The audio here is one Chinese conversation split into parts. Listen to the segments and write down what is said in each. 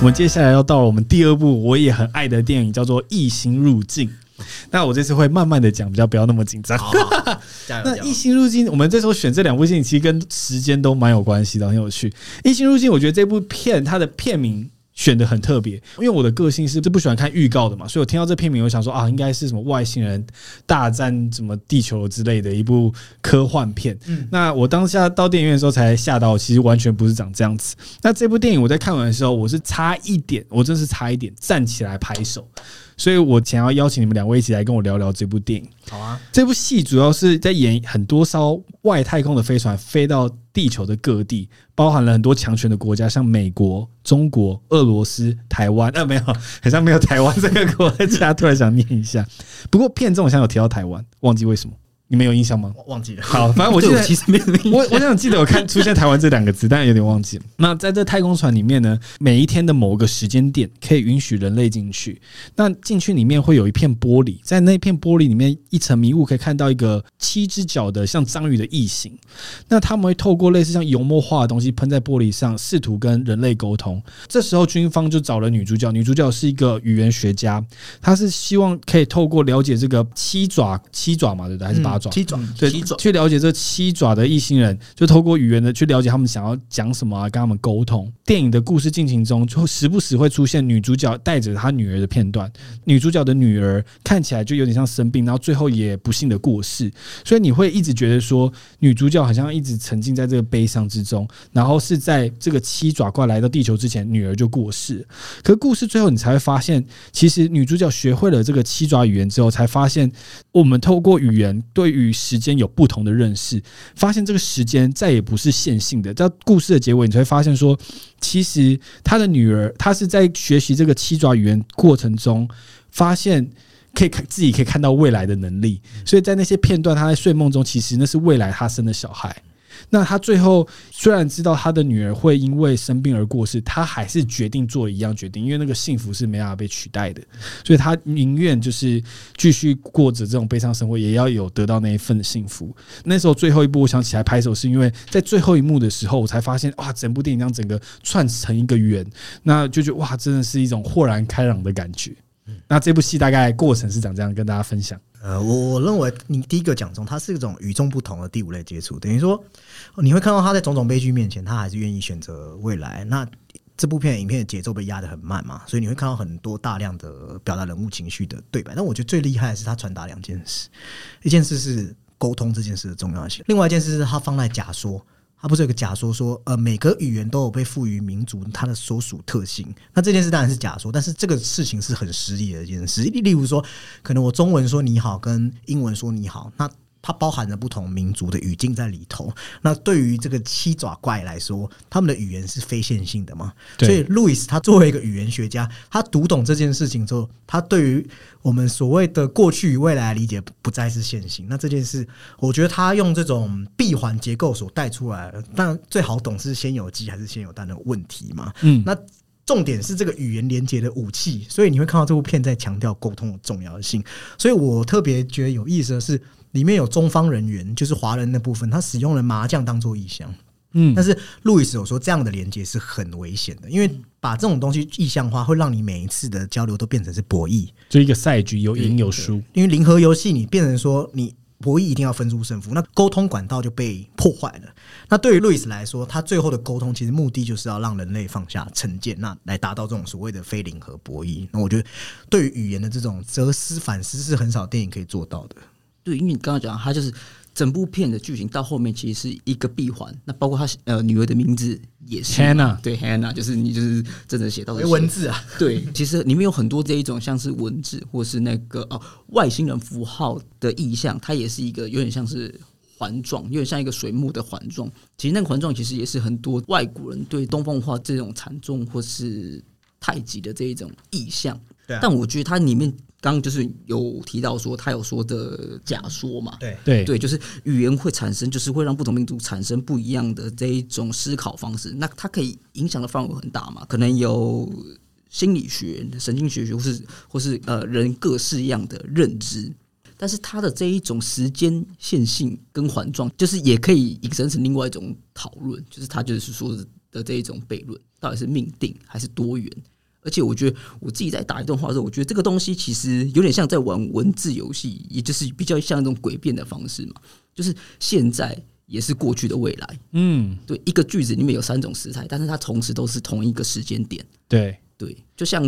我们接下来要到了我们第二部我也很爱的电影，叫做《异星入境》。那我这次会慢慢的讲，比较不要那么紧张。那《异星入境》，我们这时候选这两部电影，其实跟时间都蛮有关系的，很有趣。《异星入境》，我觉得这部片它的片名。选的很特别，因为我的个性是不喜欢看预告的嘛，所以我听到这片名，我想说啊，应该是什么外星人大战什么地球之类的一部科幻片。嗯，那我当下到电影院的时候才吓到，其实完全不是长这样子。那这部电影我在看完的时候，我是差一点，我真是差一点站起来拍手。所以我想要邀请你们两位一起来跟我聊聊这部电影。好啊，这部戏主要是在演很多艘外太空的飞船飞到地球的各地，包含了很多强权的国家，像美国、中国、俄罗斯、台湾。呃，没有，好像没有台湾这个国家。突然想念一下，不过片中好像有提到台湾，忘记为什么。你们有印象吗？忘记了。好，反正我记得 其实没有印象。我我想记得我看出现台湾这两个字，但有点忘记了。那在这太空船里面呢，每一天的某个时间点可以允许人类进去。那进去里面会有一片玻璃，在那片玻璃里面一层迷雾，可以看到一个七只脚的像章鱼的异形。那他们会透过类似像油墨画的东西喷在玻璃上，试图跟人类沟通。这时候军方就找了女主角，女主角是一个语言学家，她是希望可以透过了解这个七爪七爪嘛，对不对？还是八？七爪，对，去了解这七爪的异星人，就透过语言的去了解他们想要讲什么啊，跟他们沟通。电影的故事进行中，就时不时会出现女主角带着她女儿的片段。女主角的女儿看起来就有点像生病，然后最后也不幸的过世。所以你会一直觉得说，女主角好像一直沉浸在这个悲伤之中。然后是在这个七爪怪来到地球之前，女儿就过世。可故事最后你才会发现，其实女主角学会了这个七爪语言之后，才发现我们透过语言对。与时间有不同的认识，发现这个时间再也不是线性的。到故事的结尾，你才会发现说，其实他的女儿，她是在学习这个七爪语言过程中，发现可以看自己可以看到未来的能力。所以在那些片段，他在睡梦中，其实那是未来他生的小孩。那他最后虽然知道他的女儿会因为生病而过世，他还是决定做一样决定，因为那个幸福是没办法被取代的，所以他宁愿就是继续过着这种悲伤生活，也要有得到那一份幸福。那时候最后一部我想起来拍手，是因为在最后一幕的时候，我才发现哇，整部电影这样整个串成一个圆，那就觉得哇，真的是一种豁然开朗的感觉。那这部戏大概过程是长这样，跟大家分享。呃，我我认为你第一个讲中，它是一种与众不同的第五类接触，等于说你会看到他在种种悲剧面前，他还是愿意选择未来。那这部片影片的节奏被压得很慢嘛，所以你会看到很多大量的表达人物情绪的对白。但我觉得最厉害的是他传达两件事，一件事是沟通这件事的重要性，另外一件事是他放在假说。他不是有个假说说，呃，每个语言都有被赋予民族它的所属特性。那这件事当然是假说，但是这个事情是很实际的一件事。例如说，可能我中文说你好，跟英文说你好，那。它包含着不同民族的语境在里头。那对于这个七爪怪来说，他们的语言是非线性的嘛？所以路易斯他作为一个语言学家，他读懂这件事情之后，他对于我们所谓的过去与未来的理解不再是线性。那这件事，我觉得他用这种闭环结构所带出来，但最好懂是先有鸡还是先有蛋的问题嘛？嗯，那重点是这个语言连接的武器。所以你会看到这部片在强调沟通的重要性。所以我特别觉得有意思的是。里面有中方人员，就是华人那部分，他使用了麻将当做意象，嗯，但是路易斯有说这样的连接是很危险的，因为把这种东西意象化，会让你每一次的交流都变成是博弈，就一个赛局有赢有输，因为零和游戏你变成说你博弈一定要分出胜负，那沟通管道就被破坏了。那对于路易斯来说，他最后的沟通其实目的就是要让人类放下成见，那来达到这种所谓的非零和博弈。那我觉得对于语言的这种哲思反思是很少电影可以做到的。对，因为你刚刚讲，他就是整部片的剧情到后面其实是一个闭环。那包括他呃女儿的名字也是 Hannah，对 Hannah，就是你就是真的写到文字啊。对，其实里面有很多这一种像是文字或是那个哦外星人符号的意象，它也是一个有点像是环状，有点像一个水幕的环状。其实那个环状其实也是很多外国人对东方文化这种禅宗或是太极的这一种意象。对啊，但我觉得它里面。刚刚就是有提到说，他有说的假说嘛？对对对，就是语言会产生，就是会让不同民族产生不一样的这一种思考方式。那它可以影响的范围很大嘛？可能有心理学、神经学学，或是或是呃人各式样的认知。但是它的这一种时间线性跟环状，就是也可以引申成另外一种讨论，就是他就是说的这一种悖论，到底是命定还是多元？而且我觉得我自己在打一段话的时候，我觉得这个东西其实有点像在玩文字游戏，也就是比较像一种诡辩的方式嘛。就是现在也是过去的未来，嗯，对，一个句子里面有三种时态，但是它同时都是同一个时间点。对对，就像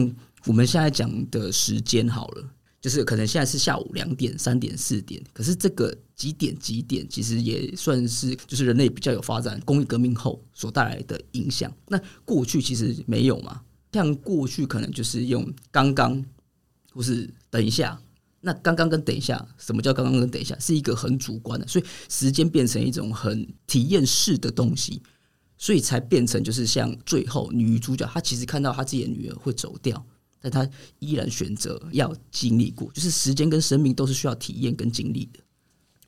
我们现在讲的时间好了，就是可能现在是下午两点、三点、四点，可是这个几点几点，其实也算是就是人类比较有发展工业革命后所带来的影响。那过去其实没有嘛。像过去可能就是用刚刚或是等一下，那刚刚跟等一下，什么叫刚刚跟等一下？是一个很主观的，所以时间变成一种很体验式的东西，所以才变成就是像最后女主角，她其实看到她自己的女儿会走掉，但她依然选择要经历过，就是时间跟生命都是需要体验跟经历的。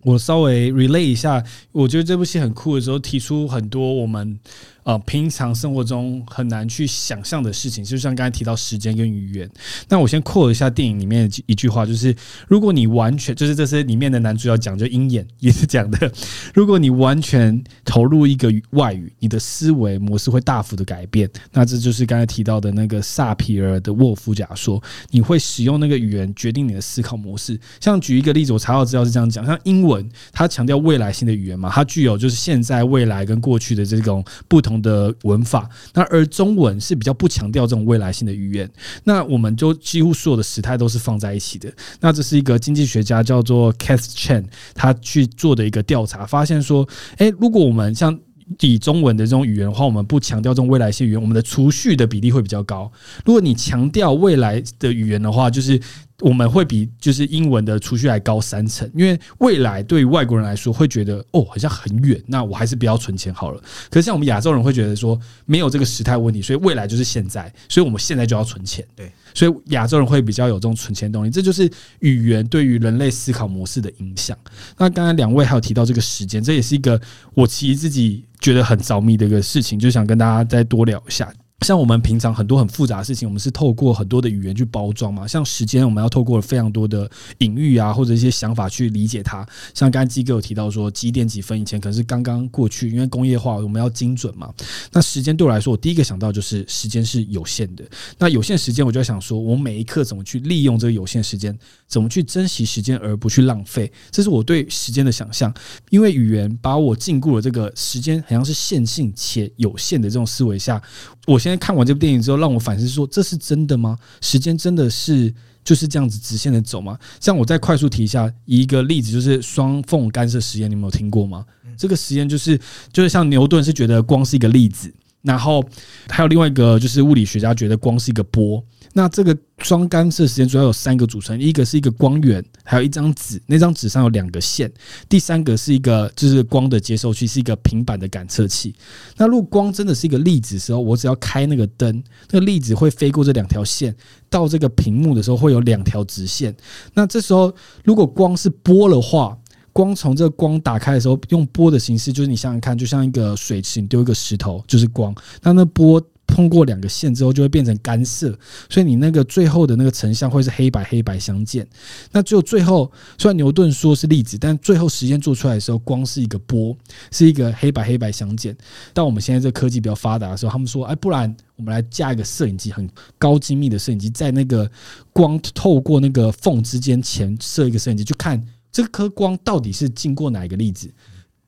我稍微 relay 一下，我觉得这部戏很酷的时候，提出很多我们。呃，平常生活中很难去想象的事情，就像刚才提到时间跟语言。那我先扩一下电影里面的一句话，就是如果你完全就是这是里面的男主角讲，就鹰眼也是讲的，如果你完全投入一个外语，你的思维模式会大幅的改变。那这就是刚才提到的那个萨皮尔的沃夫假说，你会使用那个语言决定你的思考模式。像举一个例子，我查到资料是这样讲，像英文，它强调未来性的语言嘛，它具有就是现在、未来跟过去的这种不同。的文法，那而中文是比较不强调这种未来性的语言，那我们就几乎所有的时态都是放在一起的。那这是一个经济学家叫做 Cath Chen，他去做的一个调查，发现说，诶，如果我们像以中文的这种语言的话，我们不强调这种未来性语言，我们的储蓄的比例会比较高。如果你强调未来的语言的话，就是。我们会比就是英文的储蓄还高三成，因为未来对于外国人来说会觉得哦，好像很远，那我还是不要存钱好了。可是像我们亚洲人会觉得说没有这个时态问题，所以未来就是现在，所以我们现在就要存钱。对，所以亚洲人会比较有这种存钱动力，这就是语言对于人类思考模式的影响。那刚才两位还有提到这个时间，这也是一个我其实自己觉得很着迷的一个事情，就想跟大家再多聊一下。像我们平常很多很复杂的事情，我们是透过很多的语言去包装嘛。像时间，我们要透过非常多的隐喻啊，或者一些想法去理解它。像刚才基哥有提到说几点几分以前可能是刚刚过去，因为工业化我们要精准嘛。那时间对我来说，我第一个想到就是时间是有限的。那有限时间，我就在想说，我每一刻怎么去利用这个有限时间，怎么去珍惜时间而不去浪费，这是我对时间的想象。因为语言把我禁锢了这个时间，好像是线性且有限的这种思维下，我现在。看完这部电影之后，让我反思说：这是真的吗？时间真的是就是这样子直线的走吗？像我再快速提一下一个例子，就是双缝干涉实验，你们有听过吗？这个实验就是就是像牛顿是觉得光是一个粒子，然后还有另外一个就是物理学家觉得光是一个波。那这个双干涉实验主要有三个组成，一个是一个光源，还有一张纸，那张纸上有两个线，第三个是一个就是光的接收器，是一个平板的感测器。那如果光真的是一个粒子的时候，我只要开那个灯，那个粒子会飞过这两条线，到这个屏幕的时候会有两条直线。那这时候如果光是波的话，光从这个光打开的时候，用波的形式，就是你想想看，就像一个水池，你丢一个石头就是光，那那波。通过两个线之后，就会变成干涉，所以你那个最后的那个成像会是黑白黑白相间。那只有最后，虽然牛顿说是粒子，但最后实验做出来的时候，光是一个波，是一个黑白黑白相间。到我们现在这科技比较发达的时候，他们说：“哎，不然我们来架一个摄影机，很高精密的摄影机，在那个光透过那个缝之间前设一个摄影机，去看这颗光到底是经过哪一个粒子。”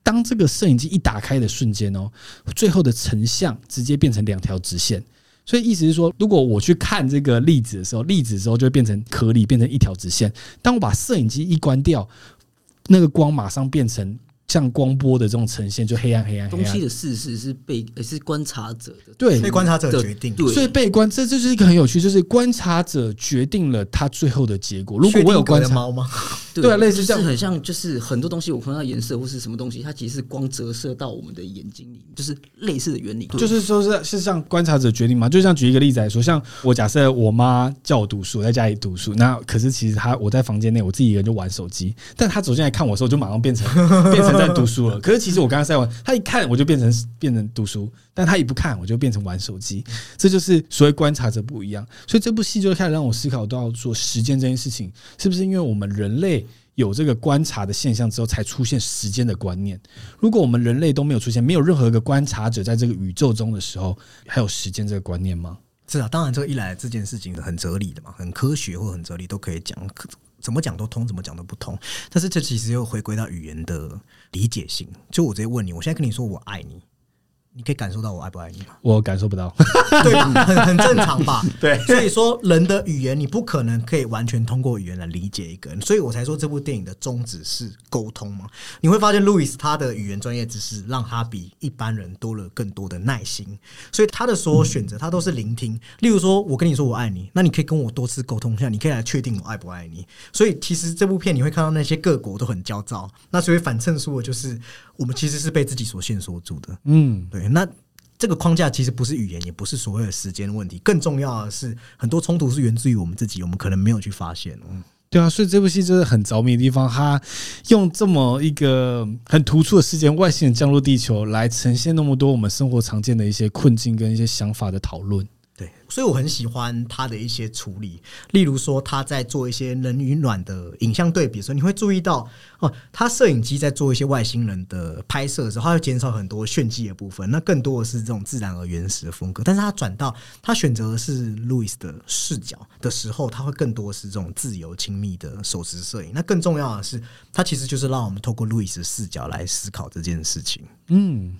当这个摄影机一打开的瞬间哦，最后的成像直接变成两条直线，所以意思是说，如果我去看这个粒子的时候，粒子的时候就会变成颗粒，变成一条直线。当我把摄影机一关掉，那个光马上变成。像光波的这种呈现，就黑暗、黑暗、黑暗。东西的事实是被，是观察者的，对，被观察者决定。对所以被观，这这就是一个很有趣，就是观察者决定了他最后的结果。如果我有观察猫吗？对啊，类似这样，很像，就是很多东西我看到颜色或是什么东西，它其实是光折射到我们的眼睛里，就是类似的原理。就是说是是像观察者决定嘛？就像举一个例子来说，像我假设我妈叫我读书，在家里读书，那可是其实她我在房间内，我自己一个人就玩手机，但她走进来看我的时候，就马上变成 变成在读书了。可是其实我刚刚在玩，他一看我就变成变成读书，但他一不看我就变成玩手机。这就是所谓观察者不一样。所以这部戏就开始让我思考到说，时间这件事情是不是因为我们人类有这个观察的现象之后，才出现时间的观念。如果我们人类都没有出现，没有任何一个观察者在这个宇宙中的时候，还有时间这个观念吗？是啊，当然，这个一来这件事情很哲理的嘛，很科学或很哲理都可以讲，怎么讲都通，怎么讲都不通。但是这其实又回归到语言的理解性。就我直接问你，我现在跟你说我爱你。你可以感受到我爱不爱你吗？我感受不到，对吧，很很正常吧？对，所以说人的语言你不可能可以完全通过语言来理解一个人，所以我才说这部电影的宗旨是沟通嘛。你会发现路易斯他的语言专业知识让他比一般人多了更多的耐心，所以他的所有选择他都是聆听。例如说，我跟你说我爱你，那你可以跟我多次沟通一下，你可以来确定我爱不爱你。所以其实这部片你会看到那些各国都很焦躁，那所以反衬出的就是我们其实是被自己所限缩住的。嗯，对。那这个框架其实不是语言，也不是所谓的时间问题，更重要的是很多冲突是源自于我们自己，我们可能没有去发现。嗯，对啊，所以这部戏就是很着迷的地方，它用这么一个很突出的事件——外星人降落地球，来呈现那么多我们生活常见的一些困境跟一些想法的讨论。对，所以我很喜欢他的一些处理，例如说他在做一些冷与暖的影像对比的时候，你会注意到哦，他摄影机在做一些外星人的拍摄的时候，他会减少很多炫技的部分，那更多的是这种自然而原始的风格。但是他转到他选择的是路易斯的视角的时候，他会更多是这种自由亲密的手持摄影。那更重要的是，他其实就是让我们透过路易斯的视角来思考这件事情。嗯。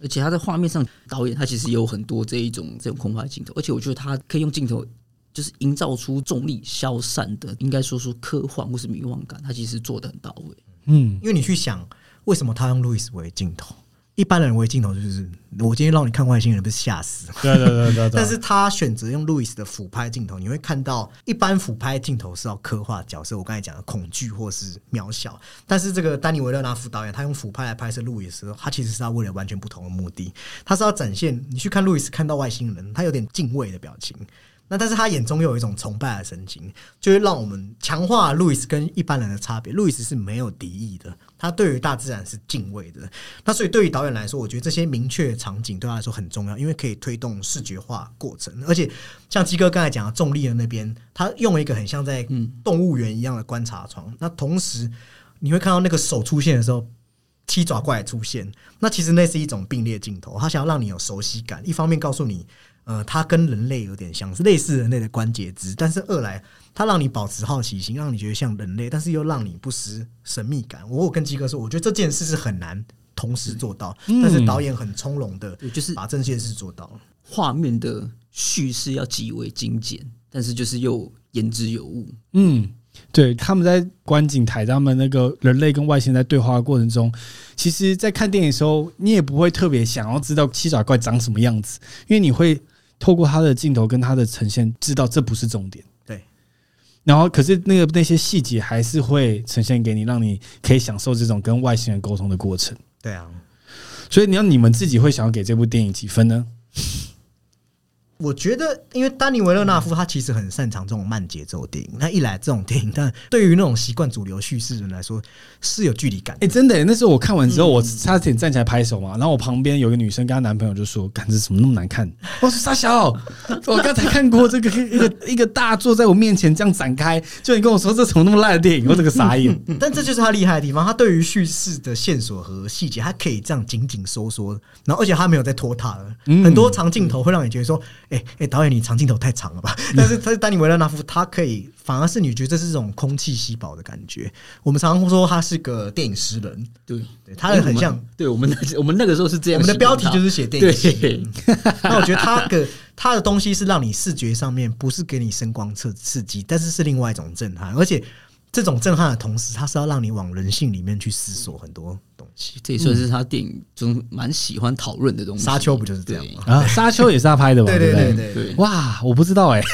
而且他在画面上，导演他其实也有很多这一种这种空拍镜头，而且我觉得他可以用镜头，就是营造出重力消散的，应该说说科幻或是迷惘感，他其实做的很到位。嗯，因为你去想，为什么他用路易斯为镜头？一般人为镜头就是，我今天让你看外星人，不是吓死？对对对对。但是他选择用路易斯的俯拍镜头，你会看到，一般俯拍镜头是要刻画角色，我刚才讲的恐惧或是渺小。但是这个丹尼维勒纳夫导演，他用俯拍来拍摄路易斯，他其实是他为了完全不同的目的，他是要展现你去看路易斯看到外星人，他有点敬畏的表情。那但是他眼中又有一种崇拜的神情，就会让我们强化路易斯跟一般人的差别。路易斯是没有敌意的，他对于大自然是敬畏的。那所以对于导演来说，我觉得这些明确场景对他来说很重要，因为可以推动视觉化过程。而且像鸡哥刚才讲的重力的那边，他用了一个很像在动物园一样的观察窗。那同时你会看到那个手出现的时候，七爪怪出现。那其实那是一种并列镜头，他想要让你有熟悉感，一方面告诉你。呃，它跟人类有点像是类似人类的关节肢，但是二来它让你保持好奇心，让你觉得像人类，但是又让你不失神秘感。我有跟基哥说，我觉得这件事是很难同时做到，嗯、但是导演很从容的，就是把这件事做到了。画面的叙事要极为精简，但是就是又言之有物。嗯，对，他们在观景台，他们那个人类跟外星人在对话的过程中，其实，在看电影的时候，你也不会特别想要知道七爪怪长什么样子，因为你会。透过他的镜头跟他的呈现，知道这不是重点。对，然后可是那个那些细节还是会呈现给你，让你可以享受这种跟外星人沟通的过程。对啊，所以你要你们自己会想要给这部电影几分呢？我觉得，因为丹尼维勒纳夫他其实很擅长这种慢节奏电影。那一来这种电影，但对于那种习惯主流叙事人来说是有距离感。哎，真的，那时候我看完之后，我差点站起来拍手嘛。然后我旁边有个女生跟她男朋友就说：“感，这怎么那么难看？”我说：“傻小，我刚才看过这个一个一个大作在我面前这样展开，就你跟我说这怎么那么烂的电影？我这个傻眼。”但这就是他厉害的地方，他对于叙事的线索和细节，他可以这样紧紧收缩，然后而且他没有在拖沓了。很多长镜头会让你觉得说。哎、欸、哎、欸，导演，你长镜头太长了吧？但是他是丹尼维勒纳夫，他可以反而是你觉得这是这种空气稀薄的感觉。我们常常说他是个电影诗人，对，对他也很像。对我们那我们那个时候是这样，我们的标题就是写电影诗。那我觉得他的他的东西是让你视觉上面不是给你声光刺刺激，但是是另外一种震撼，而且。这种震撼的同时，它是要让你往人性里面去思索很多东西。这也算是他电影中蛮喜欢讨论的东西。沙丘不就是这样吗？啊，沙丘也是他拍的吧？对对对对，对，对。哇，我不知道哎、欸。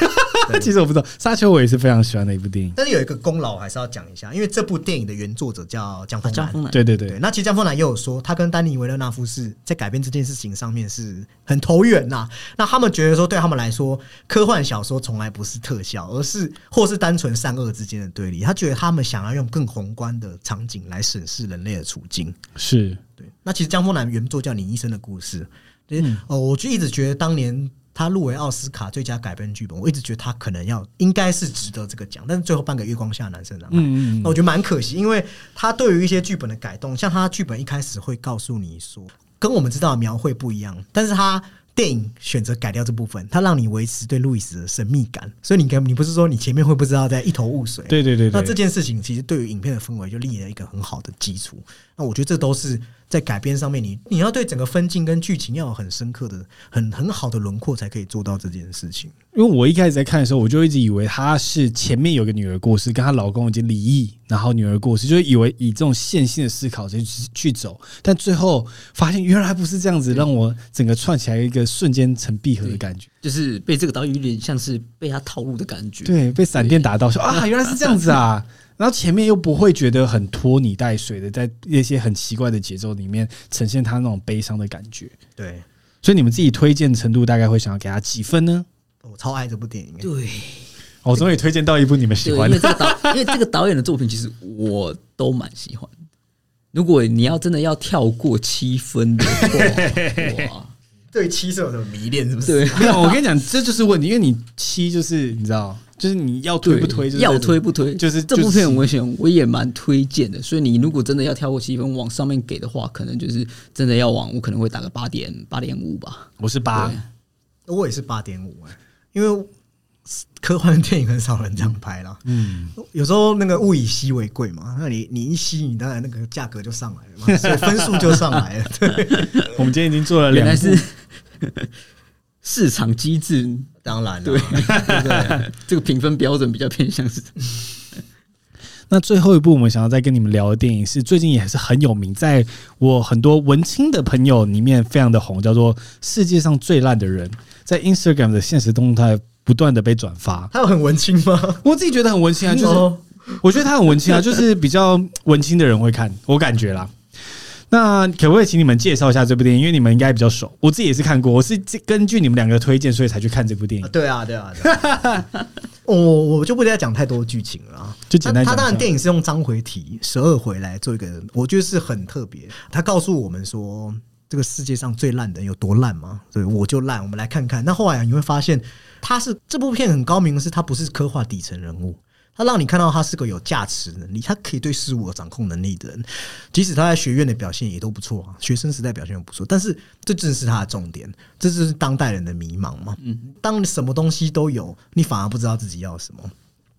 其实我不知道，《沙丘》我也是非常喜欢的一部电影。但是有一个功劳还是要讲一下，因为这部电影的原作者叫江峰南。对对对，对。那其实江峰南也有说，他跟丹尼维勒纳夫是在改编这件事情上面是很投缘呐。那他们觉得说，对他们来说，科幻小说从来不是特效，而是或是单纯善恶之间的对立。他觉得他们想要用更宏观的场景来审视人类的处境。是对。那其实江峰南原作叫《你一生的故事》。嗯。哦，我就一直觉得当年。他入围奥斯卡最佳改编剧本，我一直觉得他可能要应该是值得这个奖，但是最后半个《月光下的男生》啊，嗯，那我觉得蛮可惜，因为他对于一些剧本的改动，像他剧本一开始会告诉你说，跟我们知道的描绘不一样，但是他。电影选择改掉这部分，它让你维持对路易斯的神秘感，所以你跟你不是说你前面会不知道在一头雾水？对对对，对。那这件事情其实对于影片的氛围就立了一个很好的基础。那我觉得这都是在改编上面你，你你要对整个分镜跟剧情要有很深刻的、很很好的轮廓，才可以做到这件事情。因为我一开始在看的时候，我就一直以为她是前面有个女儿过世，跟她老公已经离异，然后女儿过世，就以为以这种线性的思考去去走，但最后发现原来不是这样子，让我整个串起来一个瞬间成闭合的感觉，就是被这个导演有点像是被他套路的感觉，对，被闪电打到，说啊，原来是这样子啊。然后前面又不会觉得很拖泥带水的，在一些很奇怪的节奏里面呈现他那种悲伤的感觉。对，所以你们自己推荐程度大概会想要给他几分呢？我超爱这部电影。对，我终于推荐到一部你们喜欢的。因为这个导，因为这个导演的作品其实我都蛮喜欢。如果你要真的要跳过七分的话，哇，对七是有什么迷恋？是不是？对，没有。我跟你讲，这就是问题，因为你七就是你知道。就是你要推不推？要推不推？就是这部片，我想我也蛮推荐的。所以你如果真的要跳过七分往上面给的话，可能就是真的要往我可能会打个八点八点五吧。我是八，我也是八点五哎，因为科幻电影很少人这样拍了。嗯，有时候那个物以稀为贵嘛，那你你一稀，你当然那个价格就上来了嘛，所以分数就上来了。对，我们今天已经做了两部。市场机制，当然了，对，这个评分标准比较偏向是。那最后一部我们想要再跟你们聊的电影是最近也是很有名，在我很多文青的朋友里面非常的红，叫做《世界上最烂的人》，在 Instagram 的现实动态不断的被转发。他有很文青吗？我自己觉得很文青啊，就是我觉得他很文青啊，就是比较文青的人会看，我感觉啦。那可不可以请你们介绍一下这部电影？因为你们应该比较熟，我自己也是看过。我是根据你们两个推荐，所以才去看这部电影。对啊，对啊，对啊。我 我就不再讲太多剧情了，就简单。他当然电影是用章回体十二回来做一个，我觉得是很特别。他告诉我们说，这个世界上最烂的人有多烂吗？对，我就烂。我们来看看。那后来你会发现，他是这部片很高明的是，他不是刻画底层人物。他让你看到他是个有价值能力，他可以对事物有掌控能力的人。即使他在学院的表现也都不错啊，学生时代表现也不错。但是这正是他的重点，这就是当代人的迷茫嘛。嗯，当你什么东西都有，你反而不知道自己要什么。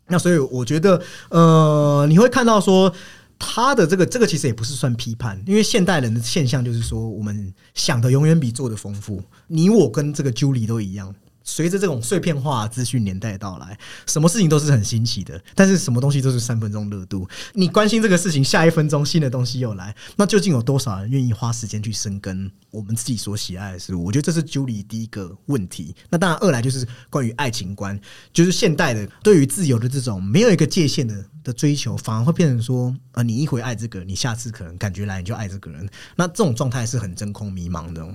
那所以我觉得，呃，你会看到说他的这个这个其实也不是算批判，因为现代人的现象就是说，我们想的永远比做的丰富。你我跟这个 Julie 都一样。随着这种碎片化资讯年代到来，什么事情都是很新奇的，但是什么东西都是三分钟热度。你关心这个事情，下一分钟新的东西又来，那究竟有多少人愿意花时间去深耕我们自己所喜爱的事物？我觉得这是 Julie 第一个问题。那当然，二来就是关于爱情观，就是现代的对于自由的这种没有一个界限的的追求，反而会变成说，呃，你一回爱这个，你下次可能感觉来你就爱这个人，那这种状态是很真空迷茫的。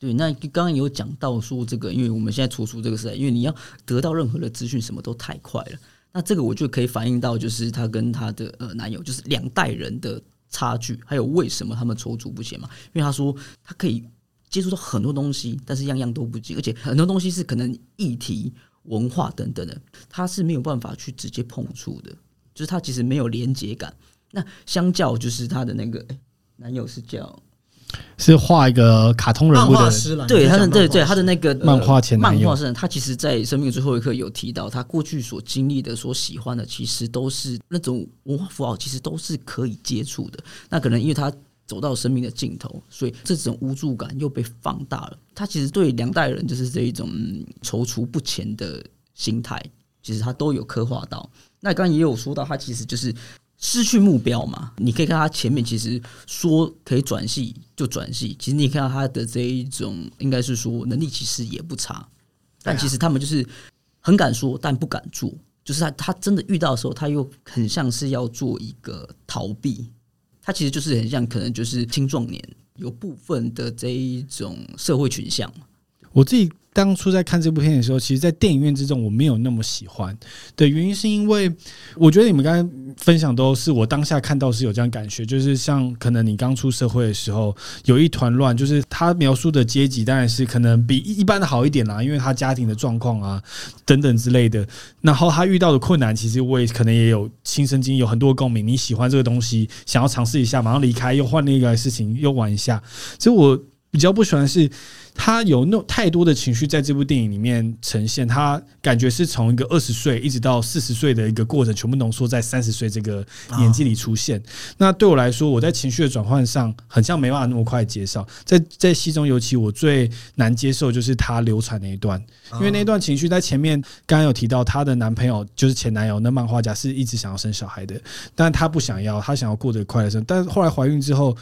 对，那刚刚有讲到说这个，因为我们现在处处这个时代，因为你要得到任何的资讯，什么都太快了。那这个我就可以反映到，就是她跟她的呃男友，就是两代人的差距，还有为什么他们踌躇不前嘛？因为她说她可以接触到很多东西，但是样样都不及，而且很多东西是可能议题、文化等等的，她是没有办法去直接碰触的，就是她其实没有连接感。那相较就是她的那个男友是叫。是画一个卡通人物的，对他的对对他的那个漫画前男友，漫画是他其实，在生命最后一刻有提到，他过去所经历的、所喜欢的，其实都是那种文化符号，其实都是可以接触的。那可能因为他走到生命的尽头，所以这种无助感又被放大了。他其实对两代人就是这一种踌躇不前的心态，其实他都有刻画到。那刚刚也有说到，他其实就是。失去目标嘛？你可以看他前面，其实说可以转系就转系。其实你看到他的这一种，应该是说能力其实也不差，但其实他们就是很敢说，但不敢做。就是他他真的遇到的时候，他又很像是要做一个逃避。他其实就是很像，可能就是青壮年有部分的这一种社会群像。我自己当初在看这部片的时候，其实，在电影院之中我没有那么喜欢的原因，是因为我觉得你们刚才分享都是我当下看到是有这样感觉，就是像可能你刚出社会的时候有一团乱，就是他描述的阶级当然是可能比一般的好一点啦，因为他家庭的状况啊等等之类的，然后他遇到的困难，其实我也可能也有亲身经历，有很多共鸣。你喜欢这个东西，想要尝试一下，马上离开，又换另一个事情，又玩一下，所以我。比较不喜欢是，他有那太多的情绪在这部电影里面呈现，他感觉是从一个二十岁一直到四十岁的一个过程，全部浓缩在三十岁这个年纪里出现。那对我来说，我在情绪的转换上，很像没办法那么快接受。在在戏中，尤其我最难接受就是他流产那一段，因为那段情绪在前面刚刚有提到，她的男朋友就是前男友，那漫画家是一直想要生小孩的，但她不想要，她想要过得快乐生，但是后来怀孕之后。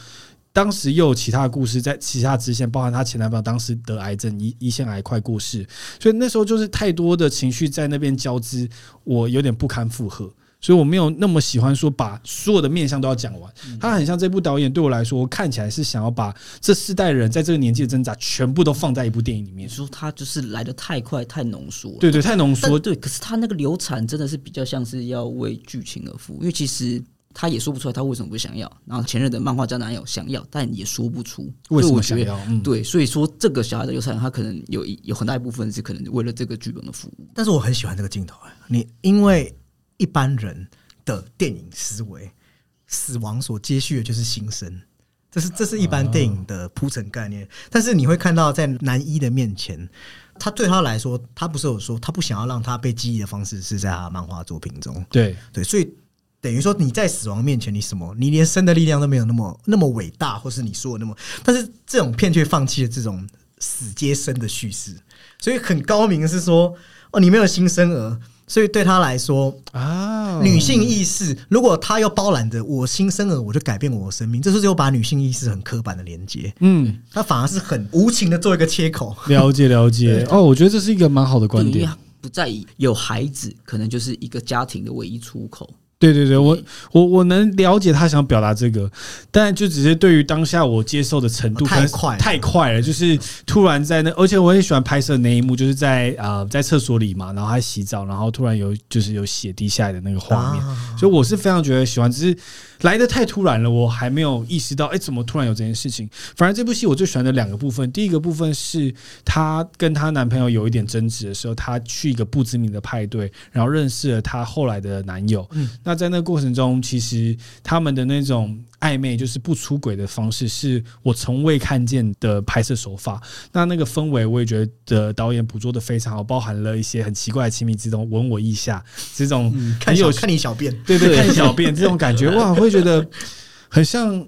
当时又有其他的故事，在其他支线，包含她前男朋友当时得癌症，胰胰腺癌快过世，所以那时候就是太多的情绪在那边交织，我有点不堪负荷，所以我没有那么喜欢说把所有的面相都要讲完。他很像这部导演对我来说，我看起来是想要把这四代人在这个年纪的挣扎全部都放在一部电影里面。说他就是来的太快，太浓缩，对对，太浓缩，对。可是他那个流产真的是比较像是要为剧情而服务，因为其实。他也说不出来他为什么不想要，然后前任的漫画家男友想要，但也说不出为什么想要。嗯、对，所以说这个小孩的流产，他可能有有很大一部分是可能为了这个剧本的服务。但是我很喜欢这个镜头哎，你因为一般人的电影思维，死亡所接续的就是新生，这是这是一般电影的铺陈概念。但是你会看到在男一的面前，他对他来说，他不是有说他不想要让他被记忆的方式是在他的漫画作品中。对对，所以。等于说你在死亡面前，你什么？你连生的力量都没有那么那么伟大，或是你说的那么……但是这种片却放弃了这种死接生的叙事，所以很高明的是说哦，你没有新生儿，所以对他来说啊，女性意识，如果他要包揽着我新生儿，我就改变我的生命，这是就把女性意识很刻板的连接，嗯，他反而是很无情的做一个切口。了解了解哦，我觉得这是一个蛮好的观点，不在意有孩子，可能就是一个家庭的唯一出口。对对对，我我我能了解他想表达这个，但就只是对于当下我接受的程度太快太快了，就是突然在那，而且我很喜欢拍摄那一幕，就是在啊、呃、在厕所里嘛，然后还洗澡，然后突然有就是有血滴下来的那个画面，所以我是非常觉得喜欢，只是。来的太突然了，我还没有意识到，哎、欸，怎么突然有这件事情？反而这部戏我最喜欢的两个部分，第一个部分是她跟她男朋友有一点争执的时候，她去一个不知名的派对，然后认识了她后来的男友。嗯，那在那个过程中，其实他们的那种。暧昧就是不出轨的方式，是我从未看见的拍摄手法。那那个氛围，我也觉得导演捕捉的非常好，包含了一些很奇怪的亲密之中，吻我一下这种很有、嗯、看，看你小便，对对，看你小便这种感觉，哇，会觉得很像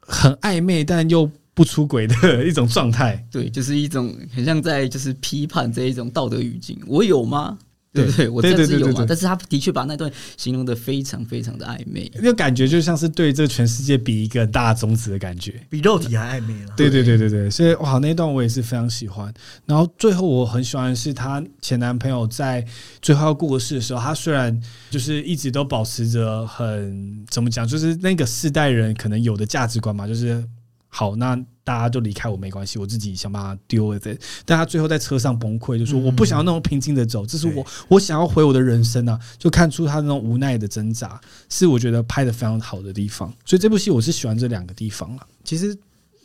很暧昧但又不出轨的一种状态。对，就是一种很像在就是批判这一种道德语境。我有吗？对不对？我真的是有嘛？但是他的确把那段形容的非常非常的暧昧，那个感觉就像是对这全世界比一个大中指的感觉，比肉体还暧昧了。对对对对对，所以哇，那段我也是非常喜欢。然后最后我很喜欢的是她前男朋友在最后要过世的时候，他虽然就是一直都保持着很怎么讲，就是那个世代人可能有的价值观嘛，就是。好，那大家就离开我没关系，我自己想办法 deal with it。但他最后在车上崩溃，就说我不想要那么平静的走，这是我我想要回我的人生啊！就看出他那种无奈的挣扎，是我觉得拍的非常好的地方。所以这部戏我是喜欢这两个地方了。其实。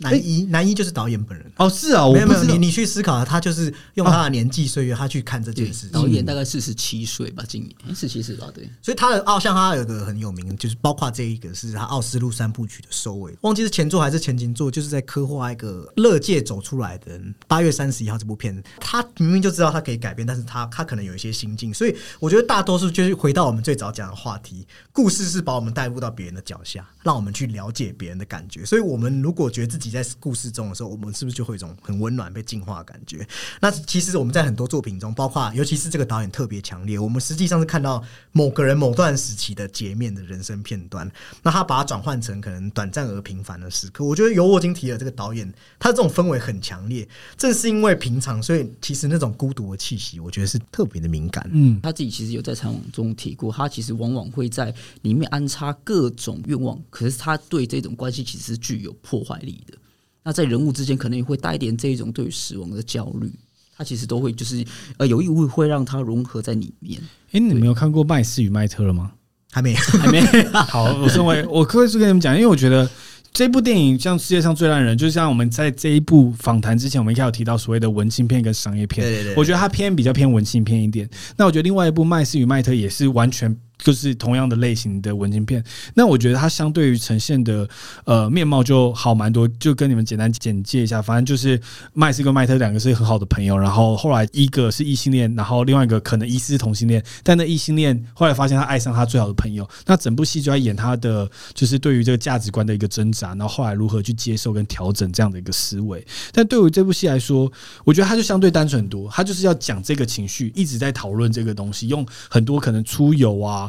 男一，男一就是导演本人哦，是啊，没有没有，你你去思考，他就是用他的年纪岁月，他去看这件事。导演大概四十七岁吧，今年四十七岁吧，对。所以他的奥像他有个很有名，就是包括这一个是他奥斯陆三部曲的收尾，忘记是前作还是前前作，就是在刻画一个乐界走出来的人。八月三十一号这部片，他明明就知道他可以改变，但是他他可能有一些心境，所以我觉得大多数就是回到我们最早讲的话题，故事是把我们带入到别人的脚下，让我们去了解别人的感觉。所以我们如果觉得自己在故事中，的时候，我们是不是就会有一种很温暖、被净化的感觉？那其实我们在很多作品中，包括尤其是这个导演特别强烈，我们实际上是看到某个人某段时期的截面的人生片段。那他把它转换成可能短暂而平凡的时刻。我觉得尤沃金提了这个导演，他这种氛围很强烈，正是因为平常，所以其实那种孤独的气息，我觉得是特别的敏感。嗯，他自己其实有在采访中提过，他其实往往会在里面安插各种愿望，可是他对这种关系其实是具有破坏力的。那在人物之间可能也会带一点这一种对于死亡的焦虑，它其实都会就是呃有意无意会让它融合在里面。哎、欸，你们有看过《麦斯与麦特》了吗？还没，还没。好，我身为我可以跟你们讲，因为我觉得。这部电影像世界上最烂人，就像我们在这一部访谈之前，我们应该有提到所谓的文青片跟商业片。对对对，我觉得它偏比较偏文青片一点。那我觉得另外一部《麦斯与麦特》也是完全。就是同样的类型的文青片，那我觉得它相对于呈现的呃面貌就好蛮多。就跟你们简单简介一下，反正就是麦斯跟麦特两个是很好的朋友，然后后来一个是异性恋，然后另外一个可能疑似同性恋，但那异性恋后来发现他爱上他最好的朋友。那整部戏就在演他的就是对于这个价值观的一个挣扎，然后后来如何去接受跟调整这样的一个思维。但对于这部戏来说，我觉得它就相对单纯很多，它就是要讲这个情绪，一直在讨论这个东西，用很多可能出游啊。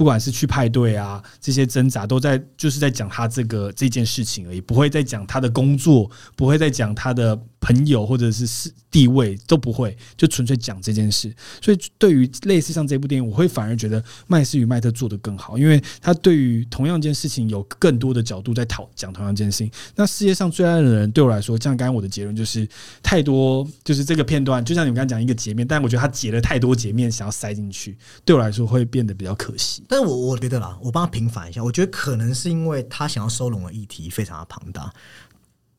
不管是去派对啊，这些挣扎都在就是在讲他这个这件事情而已，不会再讲他的工作，不会再讲他的。朋友或者是是地位都不会，就纯粹讲这件事。所以对于类似像这部电影，我会反而觉得麦斯与麦特做得更好，因为他对于同样一件事情有更多的角度在讨讲同样一件事情。那世界上最爱的人对我来说，像刚刚我的结论就是太多，就是这个片段，就像你们刚刚讲一个截面，但我觉得他截了太多截面想要塞进去，对我来说会变得比较可惜。但是我我觉得啦，我帮他平反一下，我觉得可能是因为他想要收拢的议题非常的庞大。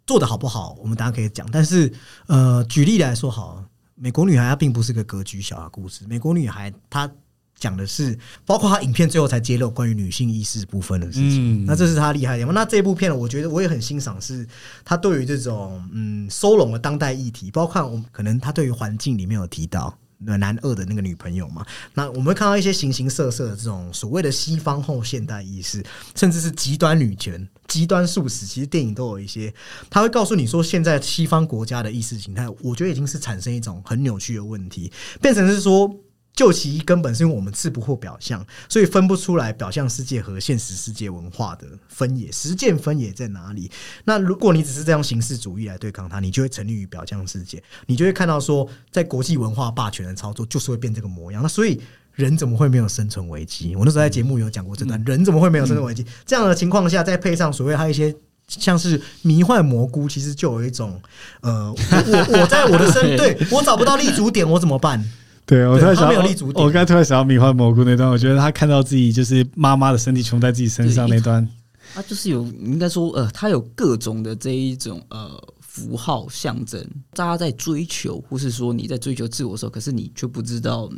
做的好不好，我们大家可以讲。但是，呃，举例来说，好，美国女孩她并不是个格局小的故事。美国女孩她讲的是，包括她影片最后才揭露关于女性意识部分的事情。嗯、那这是她厉害的地方。那这部片，我觉得我也很欣赏，是她对于这种嗯收拢了当代议题，包括我们可能她对于环境里面有提到。男二的那个女朋友嘛，那我们会看到一些形形色色的这种所谓的西方后现代意识，甚至是极端女权、极端素食，其实电影都有一些，他会告诉你说，现在西方国家的意识形态，我觉得已经是产生一种很扭曲的问题，变成是说。究其根本，是因为我们刺不破表象，所以分不出来表象世界和现实世界文化的分野，实践分野在哪里？那如果你只是这样形式主义来对抗它，你就会沉溺于表象世界，你就会看到说，在国际文化霸权的操作，就是会变这个模样。那所以人怎么会没有生存危机？我那时候在节目有讲过这段，人怎么会没有生存危机？这样的情况下，再配上所谓还有一些像是迷幻蘑菇，其实就有一种呃，我我在我的身，对我找不到立足点，我怎么办？对，我突然想到，我刚才突然想到米幻蘑菇那段，我觉得他看到自己就是妈妈的身体穷在自己身上那段，他就是有应该说呃，他有各种的这一种呃符号象征，大家在追求，或是说你在追求自我的时候，可是你却不知道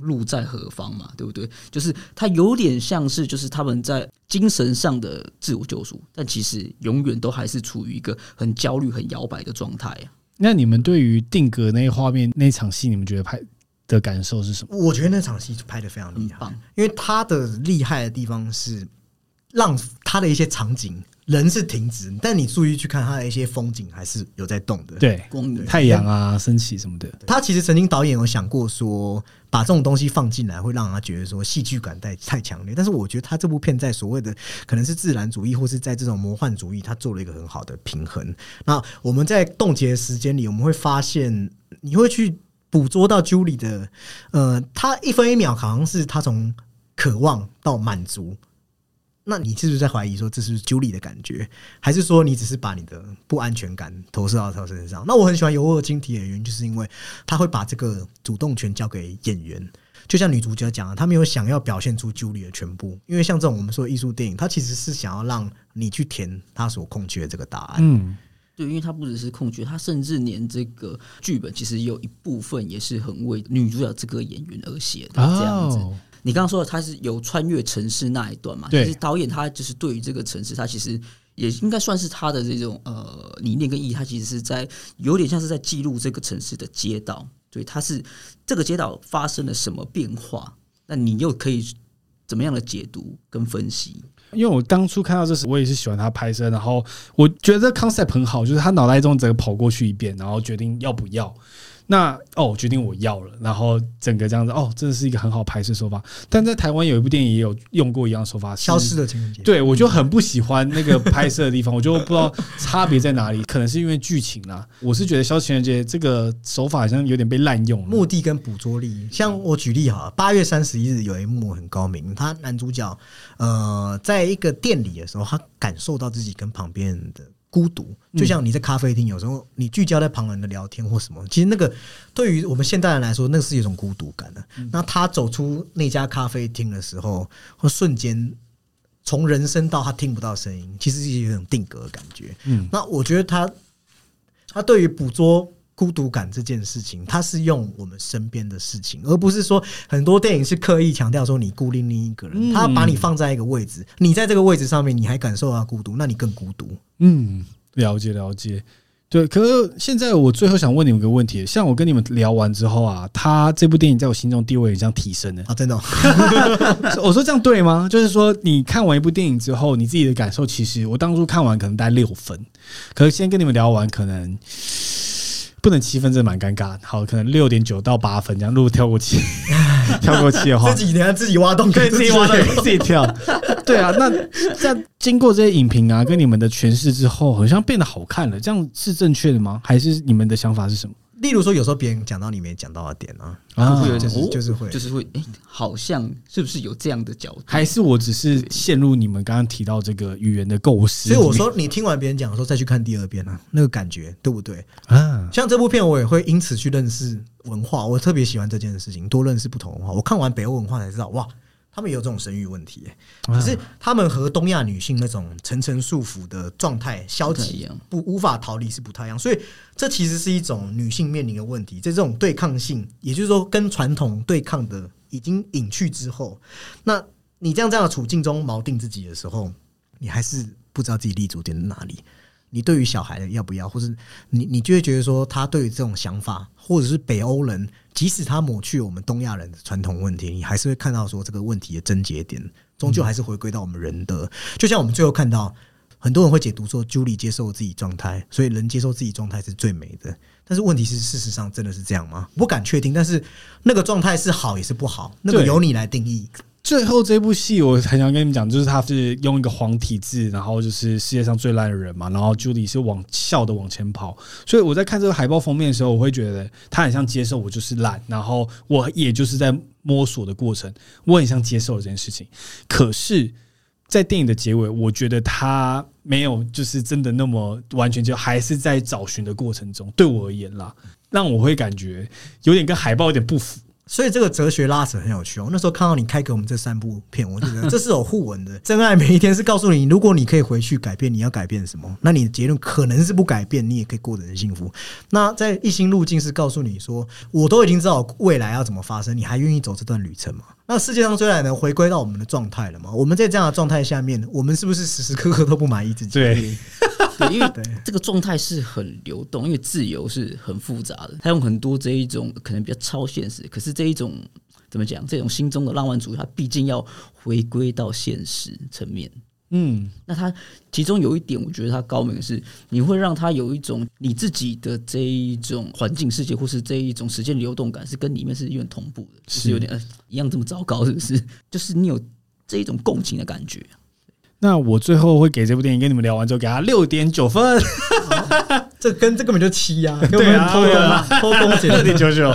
路在何方嘛，对不对？就是他有点像是就是他们在精神上的自我救赎，但其实永远都还是处于一个很焦虑、很摇摆的状态啊。那你们对于定格那画面那场戏，你们觉得拍？的感受是什么？我觉得那场戏拍的非常厉害，因为他的厉害的地方是让他的一些场景人是停止，但你注意去看他的一些风景还是有在动的。对，太阳啊，升起什么的。他其实曾经导演有想过说，把这种东西放进来会让他觉得说戏剧感太太强烈。但是我觉得他这部片在所谓的可能是自然主义或是在这种魔幻主义，他做了一个很好的平衡。那我们在冻结的时间里，我们会发现你会去。捕捉到 Julie 的，呃，他一分一秒好像是他从渴望到满足，那你是不是在怀疑说这是 Julie 的感觉，还是说你只是把你的不安全感投射到他身上？那我很喜欢尤尔金提的原因，就是因为他会把这个主动权交给演员，就像女主角讲的，他没有想要表现出 Julie 的全部，因为像这种我们说艺术电影，它其实是想要让你去填他所空缺的这个答案。嗯。对，因为他不只是控剧，他甚至连这个剧本其实有一部分也是很为女主角这个演员而写的。这样子，你刚刚说的他是有穿越城市那一段嘛？其实导演他就是对于这个城市，他其实也应该算是他的这种呃理念跟意义。他其实是在有点像是在记录这个城市的街道，对，他是这个街道发生了什么变化？那你又可以怎么样的解读跟分析？因为我当初看到这时，我也是喜欢他拍摄，然后我觉得 concept 很好，就是他脑袋中整个跑过去一遍，然后决定要不要。那哦，我决定我要了，然后整个这样子哦，真的是一个很好拍摄手法。但在台湾有一部电影也有用过一样手法，消失的情人节。对，我就很不喜欢那个拍摄的地方，我就不知道差别在哪里，可能是因为剧情啦。我是觉得消失情人节这个手法好像有点被滥用了，目的跟捕捉力。像我举例哈，八月三十一日有一幕很高明，他男主角呃，在一个店里的时候，他感受到自己跟旁边人的。孤独，就像你在咖啡厅，有时候你聚焦在旁人的聊天或什么，其实那个对于我们现代人来说，那是一种孤独感的。那他走出那家咖啡厅的时候，或瞬间从人声到他听不到声音，其实是有一种定格的感觉。嗯，那我觉得他他对于捕捉。孤独感这件事情，它是用我们身边的事情，而不是说很多电影是刻意强调说你孤零零一个人，他把你放在一个位置，你在这个位置上面，你还感受到孤独，那你更孤独。嗯，了解了解。对，可是现在我最后想问你们一个问题，像我跟你们聊完之后啊，他这部电影在我心中地位也这样提升了啊，真的哦？我说这样对吗？就是说你看完一部电影之后，你自己的感受，其实我当初看完可能大概六分，可是先跟你们聊完，可能。不能七分，真的蛮尴尬。好，可能六点九到八分这样。如果跳过七，跳过七的话，自己等下自己挖洞，可以自己挖洞，自己跳。对啊，那这样经过这些影评啊，跟你们的诠释之后，好像变得好看了。这样是正确的吗？还是你们的想法是什么？例如说，有时候别人讲到你没讲到的点啊，啊会有就是就是会就是会，哎，好像是不是有这样的角度？还是我只是陷入你们刚刚提到这个语言的构思？所以我说，你听完别人讲的时候，再去看第二遍啊，那个感觉对不对？啊，像这部片，我也会因此去认识文化，我特别喜欢这件事情，多认识不同文化。我看完北欧文化才知道，哇。他们也有这种生育问题，可是他们和东亚女性那种层层束缚的状态、消极不无法逃离是不太一样，所以这其实是一种女性面临的问题。在这种对抗性，也就是说跟传统对抗的已经隐去之后，那你这样这样的处境中锚定自己的时候，你还是不知道自己立足点在哪里。你对于小孩的要不要，或是你你就会觉得说，他对于这种想法，或者是北欧人，即使他抹去我们东亚人的传统问题，你还是会看到说这个问题的症结点，终究还是回归到我们人的。就像我们最后看到，很多人会解读说，Julie 接受自己状态，所以人接受自己状态是最美的。但是问题是，事实上真的是这样吗？不敢确定。但是那个状态是好也是不好，那个由你来定义。最后这部戏，我很想跟你们讲，就是他是用一个黄体字，然后就是世界上最烂的人嘛，然后朱莉是往笑的往前跑，所以我在看这个海报封面的时候，我会觉得他很像接受我就是烂，然后我也就是在摸索的过程，我很像接受了这件事情。可是，在电影的结尾，我觉得他没有就是真的那么完全，就还是在找寻的过程中。对我而言啦，让我会感觉有点跟海报有点不符。所以这个哲学拉扯很有趣哦。那时候看到你开给我们这三部片，我觉得 这是有互文的。真爱每一天是告诉你，如果你可以回去改变，你要改变什么？那你的结论可能是不改变，你也可以过得很幸福。那在一心路径是告诉你说，我都已经知道未来要怎么发生，你还愿意走这段旅程吗？那世界上虽然能回归到我们的状态了嘛？我们在这样的状态下面，我们是不是时时刻刻都不满意自己？对。对，因为 这个状态是很流动，因为自由是很复杂的。它用很多这一种可能比较超现实，可是这一种怎么讲？这种心中的浪漫主义，它毕竟要回归到现实层面。嗯，那他其中有一点，我觉得他高明的是，你会让他有一种你自己的这一种环境世界，或是这一种时间流动感，是跟里面是有点同步的，是有点呃一样这么糟糕，是不是？就是你有这一种共情的感觉。那我最后会给这部电影跟你们聊完之后，给他六点九分。这跟这根本就七 呀，对啊，偷工偷工减六点九九。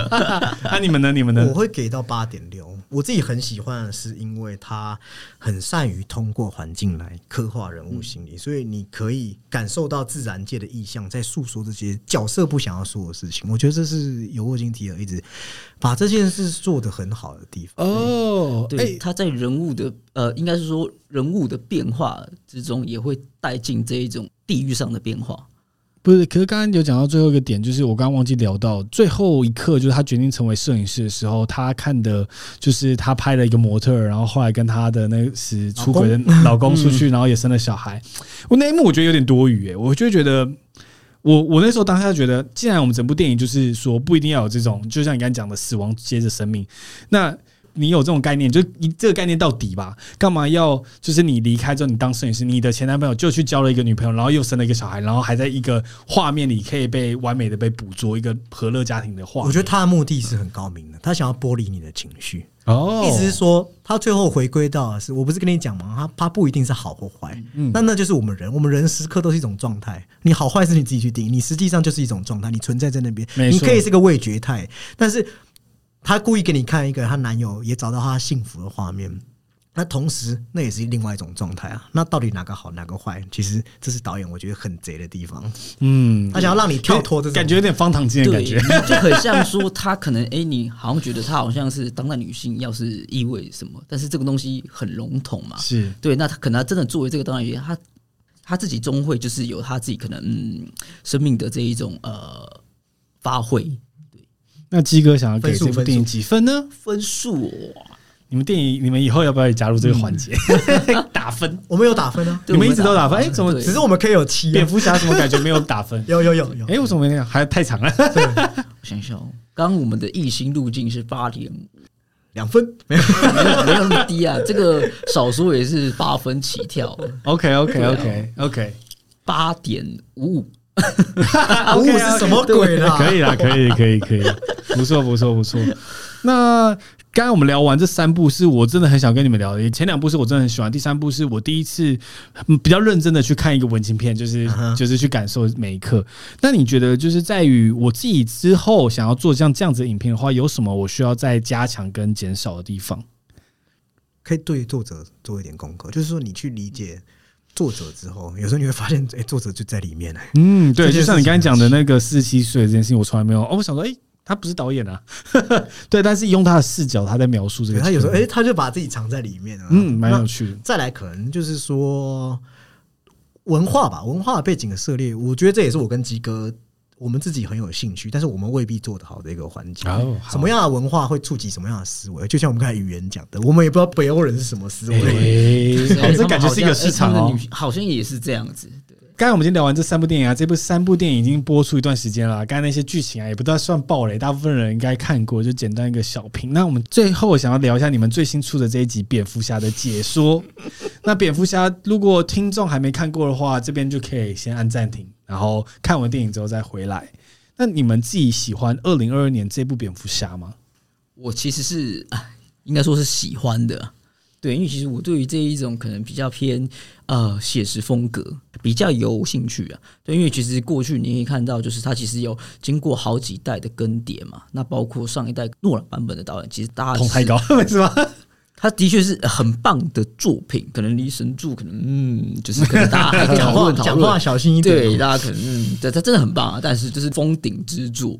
那你们呢？你们呢？我会给到八点六。我自己很喜欢的是，因为他很善于通过环境来刻画人物心理，所以你可以感受到自然界的意象在诉说这些角色不想要说的事情。我觉得这是尤沃金·提尔一直把这件事做得很好的地方。哦，对，他在人物的呃，应该是说人物的变化之中，也会带进这一种地域上的变化。不是，可是刚刚有讲到最后一个点，就是我刚刚忘记聊到最后一刻，就是他决定成为摄影师的时候，他看的就是他拍了一个模特，然后后来跟他的那时出轨的老公出去，然后也生了小孩。我那一幕我觉得有点多余，诶，我就觉得我我那时候当下觉得，既然我们整部电影就是说不一定要有这种，就像你刚刚讲的死亡接着生命，那。你有这种概念，就你这个概念到底吧？干嘛要就是你离开之后，你当摄影师，你的前男朋友就去交了一个女朋友，然后又生了一个小孩，然后还在一个画面里可以被完美的被捕捉一个和乐家庭的画面。我觉得他的目的是很高明的，他想要剥离你的情绪。哦，意思是说，他最后回归到的是，我不是跟你讲吗？他他不一定是好或坏，嗯，那那就是我们人，我们人时刻都是一种状态。你好坏是你自己去定义，你实际上就是一种状态，你存在在那边，你可以是个味觉态，但是。他故意给你看一个她男友也找到她幸福的画面，那同时，那也是另外一种状态啊。那到底哪个好，哪个坏？其实这是导演我觉得很贼的地方。嗯，他想要让你跳脱这种感觉，有点方唐镜的感觉，就很像说他可能哎、欸，你好像觉得他好像是当代女性，要是意味什么？但是这个东西很笼统嘛。是对，那他可能他真的作为这个当代女性，他他自己终会就是有他自己可能嗯生命的这一种呃发挥。对，那基哥想要给这部电影几分呢？分数哇。你们电影，你们以后要不要也加入这个环节？嗯、打分，我们有打分啊，你们一直都打分。哎、欸，怎么只是我们可以有七、啊？蝙蝠侠怎么感觉没有打分？有有有有。哎、欸，为什么没那样？还太长了。我想想，刚刚我们的异星路径是八点五，两分没有没有没有那么低啊。这个少说也是八分起跳。OK OK OK OK，八点五五，五 五是什么鬼啦？可以啦，可以可以可以，不错不错不错。那。刚刚我们聊完这三部，是我真的很想跟你们聊的。前两部是我真的很喜欢，第三部是我第一次比较认真的去看一个文情片，就是 就是去感受每一刻。那你觉得，就是在于我自己之后想要做像这样子的影片的话，有什么我需要再加强跟减少的地方？可以对作者做一点功课，就是说你去理解作者之后，有时候你会发现，哎，作者就在里面呢。嗯，对，就像你刚才讲的那个四十七岁这件事情，我从来没有。哦，我想说，哎。他不是导演啊，对，但是用他的视角，他在描述这个。他有时候，哎、欸，他就把自己藏在里面了。嗯，蛮有趣的。再来，可能就是说文化吧，文化背景的涉猎，我觉得这也是我跟鸡哥我们自己很有兴趣，但是我们未必做得好的一个环节。哦，什么样的文化会触及什么样的思维？就像我们刚才语言讲的，我们也不知道北欧人是什么思维。欸、这感觉是一个市场哦，好像也是这样子。刚才我们已经聊完这三部电影啊，这部三部电影已经播出一段时间了。刚才那些剧情啊，也不知道算暴雷，大部分人应该看过，就简单一个小评。那我们最后想要聊一下你们最新出的这一集蝙蝠侠的解说。那蝙蝠侠，如果听众还没看过的话，这边就可以先按暂停，然后看完电影之后再回来。那你们自己喜欢二零二二年这部蝙蝠侠吗？我其实是 应该说是喜欢的。对，因为其实我对于这一种可能比较偏呃写实风格比较有兴趣啊。对，因为其实过去你可以看到，就是它其实有经过好几代的更迭嘛。那包括上一代诺兰版本的导演，其实大家捧太高 是吧？他的确是很棒的作品，可能离神柱可能嗯，就是可能大家还可以讨论讨论，讲话小心一点。对，大家可能嗯，对他真的很棒啊，但是就是封顶之作。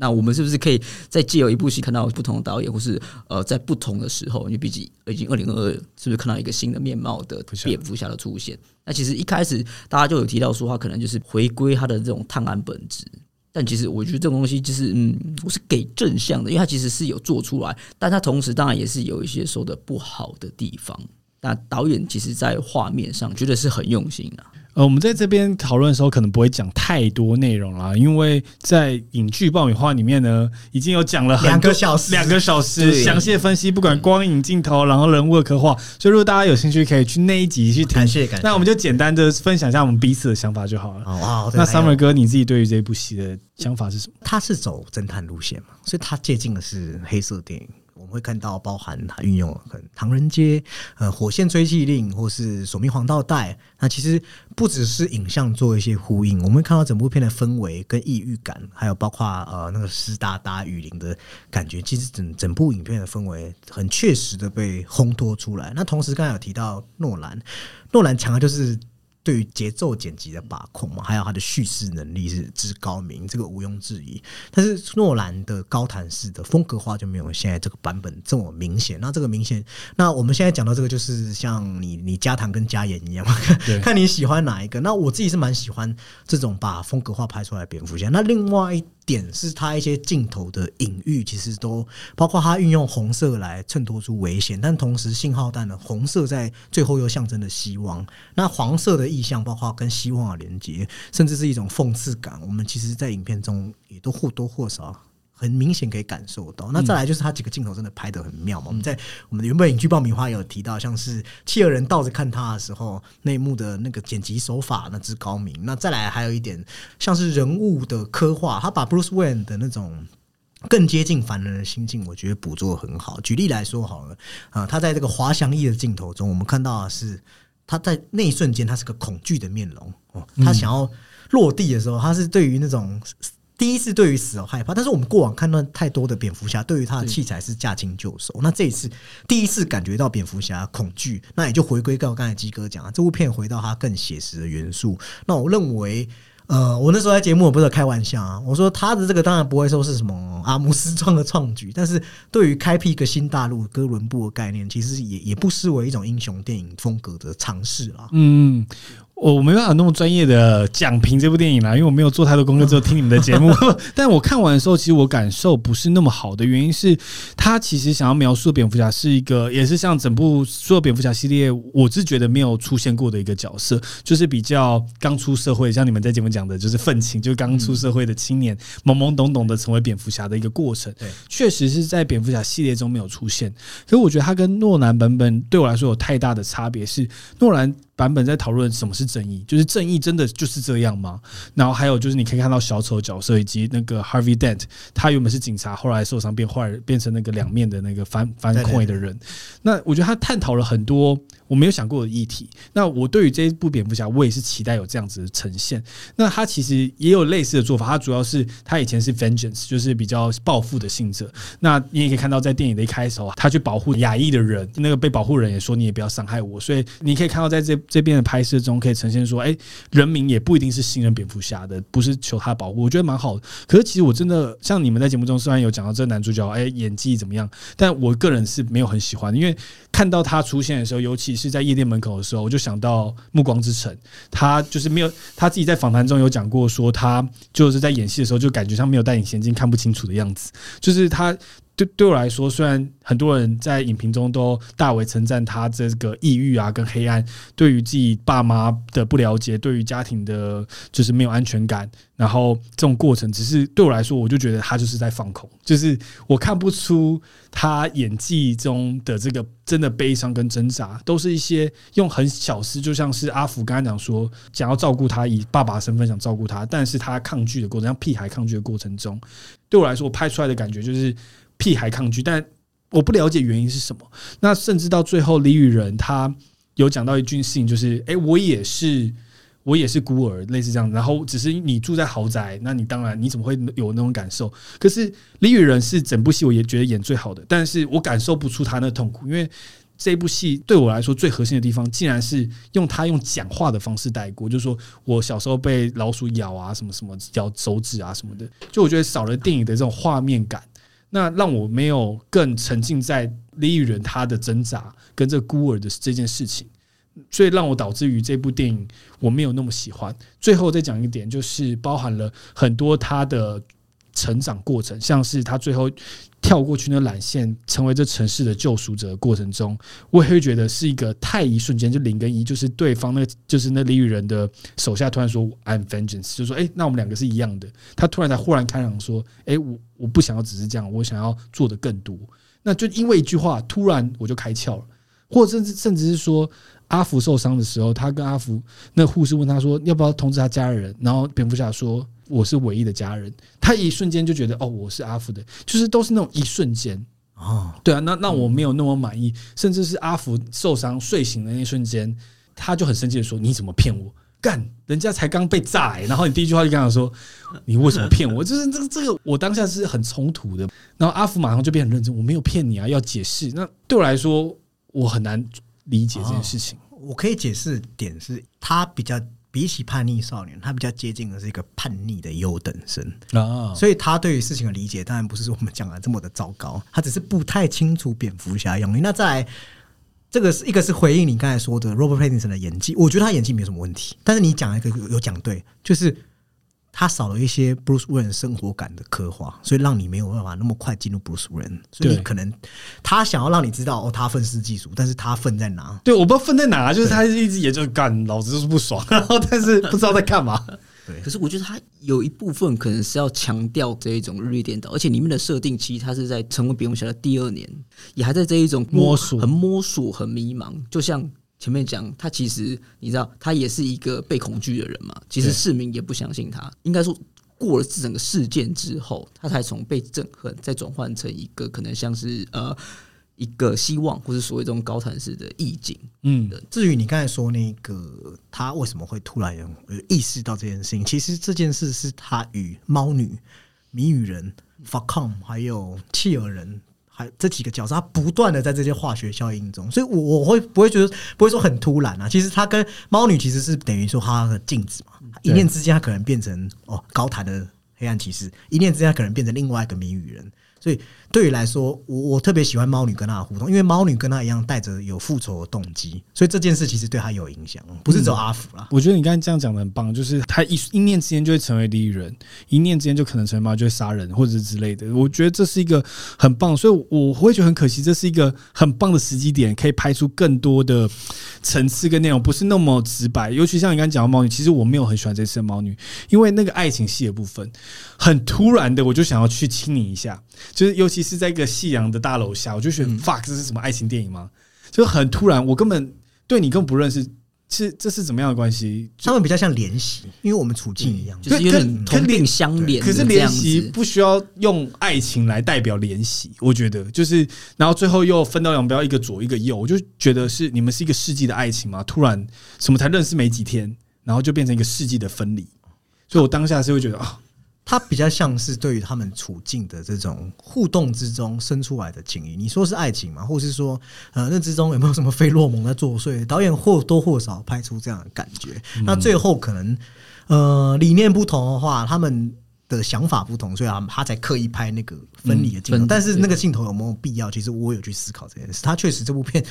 那我们是不是可以再借由一部戏看到不同的导演，或是呃，在不同的时候，因为毕竟已经二零二二，是不是看到一个新的面貌的蝙蝠侠的出现？那其实一开始大家就有提到说，他可能就是回归他的这种探案本质。但其实我觉得这个东西就是，嗯，我是给正向的，因为它其实是有做出来，但它同时当然也是有一些说的不好的地方。那导演其实，在画面上觉得是很用心的。呃，我们在这边讨论的时候，可能不会讲太多内容啦，因为在影剧爆米花里面呢，已经有讲了两个小时，两个小时详细的分析，不管光影镜头，然后人物的刻画。所以，如果大家有兴趣，可以去那一集去听。感谢感谢。那我们就简单的分享一下我们彼此的想法就好了。哦，那 Summer 哥，你自己对于这部戏的想法是什么？他是走侦探路线嘛，所以他接近的是黑色电影。会看到，包含他运用很唐人街、呃火线追缉令，或是索命黄道带。那其实不只是影像做一些呼应，我们看到整部片的氛围跟异域感，还有包括呃那个湿哒哒雨林的感觉。其实整整部影片的氛围很确实的被烘托出来。那同时刚才有提到诺兰，诺兰强的就是。对于节奏剪辑的把控嘛，还有他的叙事能力是之高明，这个毋庸置疑。但是诺兰的高谈式的风格化就没有现在这个版本这么明显。那这个明显，那我们现在讲到这个，就是像你你加糖跟加盐一样嘛，看你喜欢哪一个。那我自己是蛮喜欢这种把风格化拍出来的蝙蝠侠。那另外一点是他一些镜头的隐喻，其实都包括他运用红色来衬托出危险，但同时信号弹的红色在最后又象征着希望。那黄色的意象包括跟希望的连接，甚至是一种讽刺感。我们其实，在影片中也都或多或少。很明显可以感受到，那再来就是他几个镜头真的拍得很妙嘛。我们在我们的原本影剧爆米花也有提到，像是企鹅人倒着看他的时候，那一幕的那个剪辑手法那之高明。那再来还有一点，像是人物的刻画，他把 Bruce Wayne 的那种更接近凡人的心境，我觉得捕捉得很好。举例来说好了，啊，他在这个滑翔翼的镜头中，我们看到的是他在那一瞬间，他是个恐惧的面容哦，他想要落地的时候，他是对于那种。第一次对于死而害怕，但是我们过往看到太多的蝙蝠侠，对于他的器材是驾轻就熟。那这一次第一次感觉到蝙蝠侠恐惧，那也就回归到刚才基哥讲啊，这部片回到他更写实的元素。那我认为。呃，我那时候在节目我不是开玩笑啊，我说他的这个当然不会说是什么阿姆斯壮的创举，但是对于开辟一个新大陆哥伦布的概念，其实也也不失为一种英雄电影风格的尝试啊。嗯。我没办法那么专业的讲评这部电影啦，因为我没有做太多功课，只有听你们的节目。但我看完的时候，其实我感受不是那么好的原因是，他其实想要描述蝙蝠侠是一个，也是像整部所有蝙蝠侠系列，我是觉得没有出现过的一个角色，就是比较刚出社会，像你们在节目讲的，就是愤青，就是刚出社会的青年，懵懵懂懂的成为蝙蝠侠的一个过程。对，确实是在蝙蝠侠系列中没有出现。可是我觉得他跟诺兰版本对我来说有太大的差别，是诺兰。版本在讨论什么是正义，就是正义真的就是这样吗？然后还有就是你可以看到小丑角色以及那个 Harvey Dent，他原本是警察，后来受伤变坏，变成那个两面的那个反反馈的人。那我觉得他探讨了很多。我没有想过的议题。那我对于这一部蝙蝠侠，我也是期待有这样子的呈现。那他其实也有类似的做法。他主要是他以前是 vengeance，就是比较报复的性质。那你也可以看到，在电影的一开始，他去保护亚裔的人，那个被保护人也说你也不要伤害我。所以你可以看到，在这这边的拍摄中，可以呈现说，哎，人民也不一定是信任蝙蝠侠的，不是求他保护。我觉得蛮好的。可是其实我真的像你们在节目中虽然有讲到这个男主角，哎，演技怎么样？但我个人是没有很喜欢，因为看到他出现的时候，尤其是在夜店门口的时候，我就想到《暮光之城》，他就是没有他自己在访谈中有讲过，说他就是在演戏的时候就感觉像没有戴隐形眼镜看不清楚的样子，就是他。对对我来说，虽然很多人在影评中都大为称赞他这个抑郁啊跟黑暗，对于自己爸妈的不了解，对于家庭的就是没有安全感，然后这种过程，只是对我来说，我就觉得他就是在放空，就是我看不出他演技中的这个真的悲伤跟挣扎，都是一些用很小事，就像是阿福刚才讲说，想要照顾他，以爸爸身份想照顾他，但是他抗拒的过程，像屁孩抗拒的过程中，对我来说，我拍出来的感觉就是。屁孩抗拒，但我不了解原因是什么。那甚至到最后，李宇仁他有讲到一句事情，就是：“哎，我也是，我也是孤儿，类似这样。然后只是你住在豪宅，那你当然你怎么会有那种感受？可是李宇仁是整部戏我也觉得演最好的，但是我感受不出他那痛苦，因为这部戏对我来说最核心的地方，竟然是用他用讲话的方式带过，就是说我小时候被老鼠咬啊，什么什么咬手指啊什么的，就我觉得少了电影的这种画面感。”那让我没有更沉浸在李宇仁他的挣扎跟这孤儿的这件事情，所以让我导致于这部电影我没有那么喜欢。最后再讲一点，就是包含了很多他的。成长过程，像是他最后跳过去那缆线，成为这城市的救赎者过程中，我也会觉得是一个太一瞬间，就零跟一，就是对方那，就是那李宇仁的手下突然说 I'm vengeance，就说哎、那我们两个是一样的。他突然才忽然开朗说，哎、我我不想要只是这样，我想要做的更多。那就因为一句话，突然我就开窍了，或者甚至甚至是说，阿福受伤的时候，他跟阿福那护士问他说要不要通知他家人，然后蝙蝠侠说。我是唯一的家人，他一瞬间就觉得哦，我是阿福的，就是都是那种一瞬间哦，对啊，那那我没有那么满意，甚至是阿福受伤睡醒的那一瞬间，他就很生气的说：“你怎么骗我？干，人家才刚被炸，欸，然后你第一句话就跟他说：你为什么骗我？就是这个这个，我当下是很冲突的。然后阿福马上就变很认真，我没有骗你啊，要解释。那对我来说，我很难理解这件事情。我可以解释点是，他比较。比起叛逆少年，他比较接近的是一个叛逆的优等生啊，所以他对于事情的理解当然不是我们讲的这么的糟糕，他只是不太清楚蝙蝠侠用力。那再来，这个是一个是回应你刚才说的 Robert Pattinson 的演技，我觉得他演技没有什么问题，但是你讲一个有讲对，就是。他少了一些 Bruce Wayne 生活感的刻画，所以让你没有办法那么快进入 Bruce Wayne。所以你可能他想要让你知道哦，他愤世嫉俗，但是他愤在哪？对，我不知道愤在哪，就是他一直也就干，老子就是不爽，然后但是不知道在干嘛。对，可是我觉得他有一部分可能是要强调这一种日夜颠倒，而且里面的设定其实他是在成为蝙蝠侠的第二年，也还在这一种摸索、很摸索、很迷茫，就像。前面讲他其实你知道他也是一个被恐惧的人嘛，其实市民也不相信他。应该说过了这整个事件之后，他才从被憎恨再转换成一个可能像是呃一个希望，或是所谓这种高谈式的意境。嗯，至于你刚才说那个他为什么会突然意识到这件事情，其实这件事是他与猫女、谜语人、法康还有契尔人。还这几个角色，他不断的在这些化学效应中，所以我我会不会觉得不会说很突然啊？其实他跟猫女其实是等于说他的镜子嘛，一念之间他可能变成哦高谈的黑暗骑士，一念之间他可能变成另外一个谜语人。所以对于来说，我我特别喜欢猫女跟他的互动，因为猫女跟他一样带着有复仇的动机，所以这件事其实对他有影响，不是只有阿福啦。我觉得你刚才这样讲的很棒，就是他一一念之间就会成为第一人，一念之间就可能成为猫，就会杀人或者是之类的。我觉得这是一个很棒，所以我会觉得很可惜，这是一个很棒的时机点，可以拍出更多的层次跟内容，不是那么直白。尤其像你刚才讲的猫女，其实我没有很喜欢这次的猫女，因为那个爱情戏的部分很突然的，我就想要去亲你一下。就是，尤其是在一个夕阳的大楼下，我就觉得 fuck，这是什么爱情电影吗？就很突然，我根本对你根本不认识，是这是怎么样的关系？他们比较像怜惜，因为我们处境一样，就是有点同病相怜。可是怜惜不需要用爱情来代表怜惜，我觉得就是，然后最后又分道扬镳，一个左一个右，我就觉得是你们是一个世纪的爱情吗？突然什么才认识没几天，然后就变成一个世纪的分离，所以我当下是会觉得啊。它比较像是对于他们处境的这种互动之中生出来的情谊。你说是爱情吗？或是说，呃，那之中有没有什么费洛蒙在作祟？导演或多或少拍出这样的感觉。那最后可能，呃，理念不同的话，他们。的想法不同，所以啊，他才刻意拍那个分离的镜头。但是那个镜头有没有必要？其实我有去思考这件事。他确实这部片，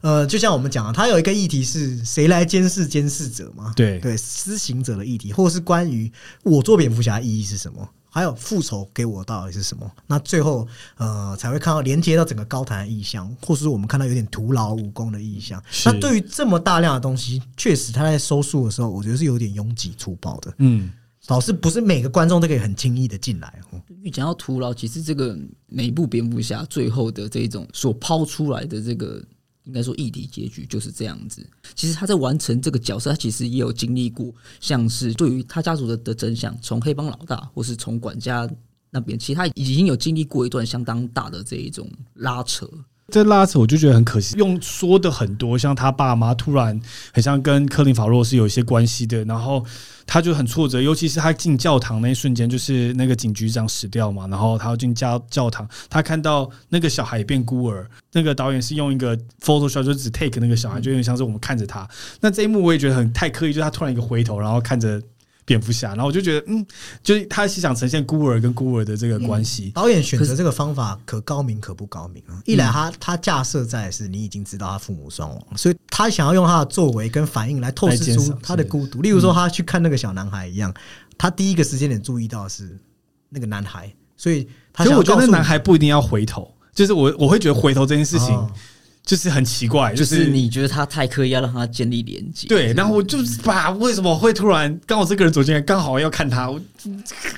呃，就像我们讲啊，他有一个议题是谁来监视监视者嘛？对对，施行者的议题，或是关于我做蝙蝠侠意义是什么？还有复仇给我到底是什么？那最后呃，才会看到连接到整个高谈的意象，或是我们看到有点徒劳无功的意象。那对于这么大量的东西，确实他在收束的时候，我觉得是有点拥挤粗暴的。嗯。老师不是每个观众都可以很轻易的进来哦。因为讲到徒劳，其实这个每一部蝙蝠侠最后的这一种所抛出来的这个，应该说议题结局就是这样子。其实他在完成这个角色，他其实也有经历过，像是对于他家族的的真相，从黑帮老大或是从管家那边，其实他已经有经历过一段相当大的这一种拉扯。这拉扯我就觉得很可惜，用说的很多，像他爸妈突然很像跟科林法洛是有一些关系的，然后他就很挫折，尤其是他进教堂那一瞬间，就是那个警局长死掉嘛，然后他要进教教堂，他看到那个小孩变孤儿，那个导演是用一个 Photoshop 就只 take 那个小孩，就有点像是我们看着他。那这一幕我也觉得很太刻意，就是他突然一个回头，然后看着。蝙蝠侠，然后我就觉得，嗯，就是他是想呈现孤儿跟孤儿的这个关系。导演选择这个方法可高明可不高明啊！一来他他架设在是你已经知道他父母双亡，所以他想要用他的作为跟反应来透视出他的孤独。例如说，他去看那个小男孩一样，他第一个时间点注意到是那个男孩，所以他想。我觉得那男孩不一定要回头，就是我我会觉得回头这件事情。就是很奇怪，就是你觉得他太刻意要让他建立连接，对，然后我就是把为什么会突然刚好这个人走进来，刚好要看他，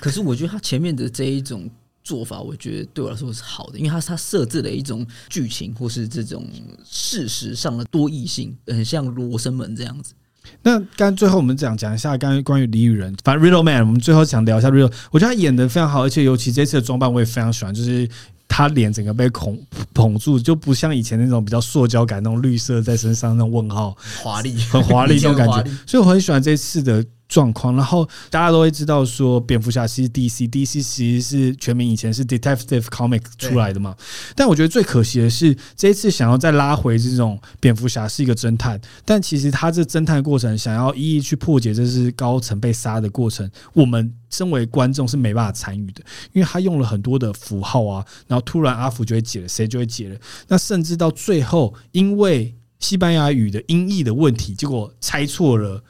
可是我觉得他前面的这一种做法，我觉得对我来说是好的，因为他他设置了一种剧情或是这种事实上的多异性，很像罗生门这样子。那刚最后我们讲讲一下刚关于李雨仁，反正 Riddle Man，我们最后想聊一下 Riddle，我觉得他演的非常好，而且尤其这次的装扮我也非常喜欢，就是。他脸整个被捧捧住，就不像以前那种比较塑胶感，那种绿色在身上那种问号，华丽，很华丽 那种感觉。所以我很喜欢这次的。状况，然后大家都会知道说，蝙蝠侠其实 DC，DC 其实是全名以前是 Detective Comic 出来的嘛。但我觉得最可惜的是，这一次想要再拉回这种蝙蝠侠是一个侦探，但其实他这侦探的过程想要一一去破解这是高层被杀的过程，我们身为观众是没办法参与的，因为他用了很多的符号啊，然后突然阿福就会解了，谁就会解了，那甚至到最后因为西班牙语的音译的问题，结果猜错了。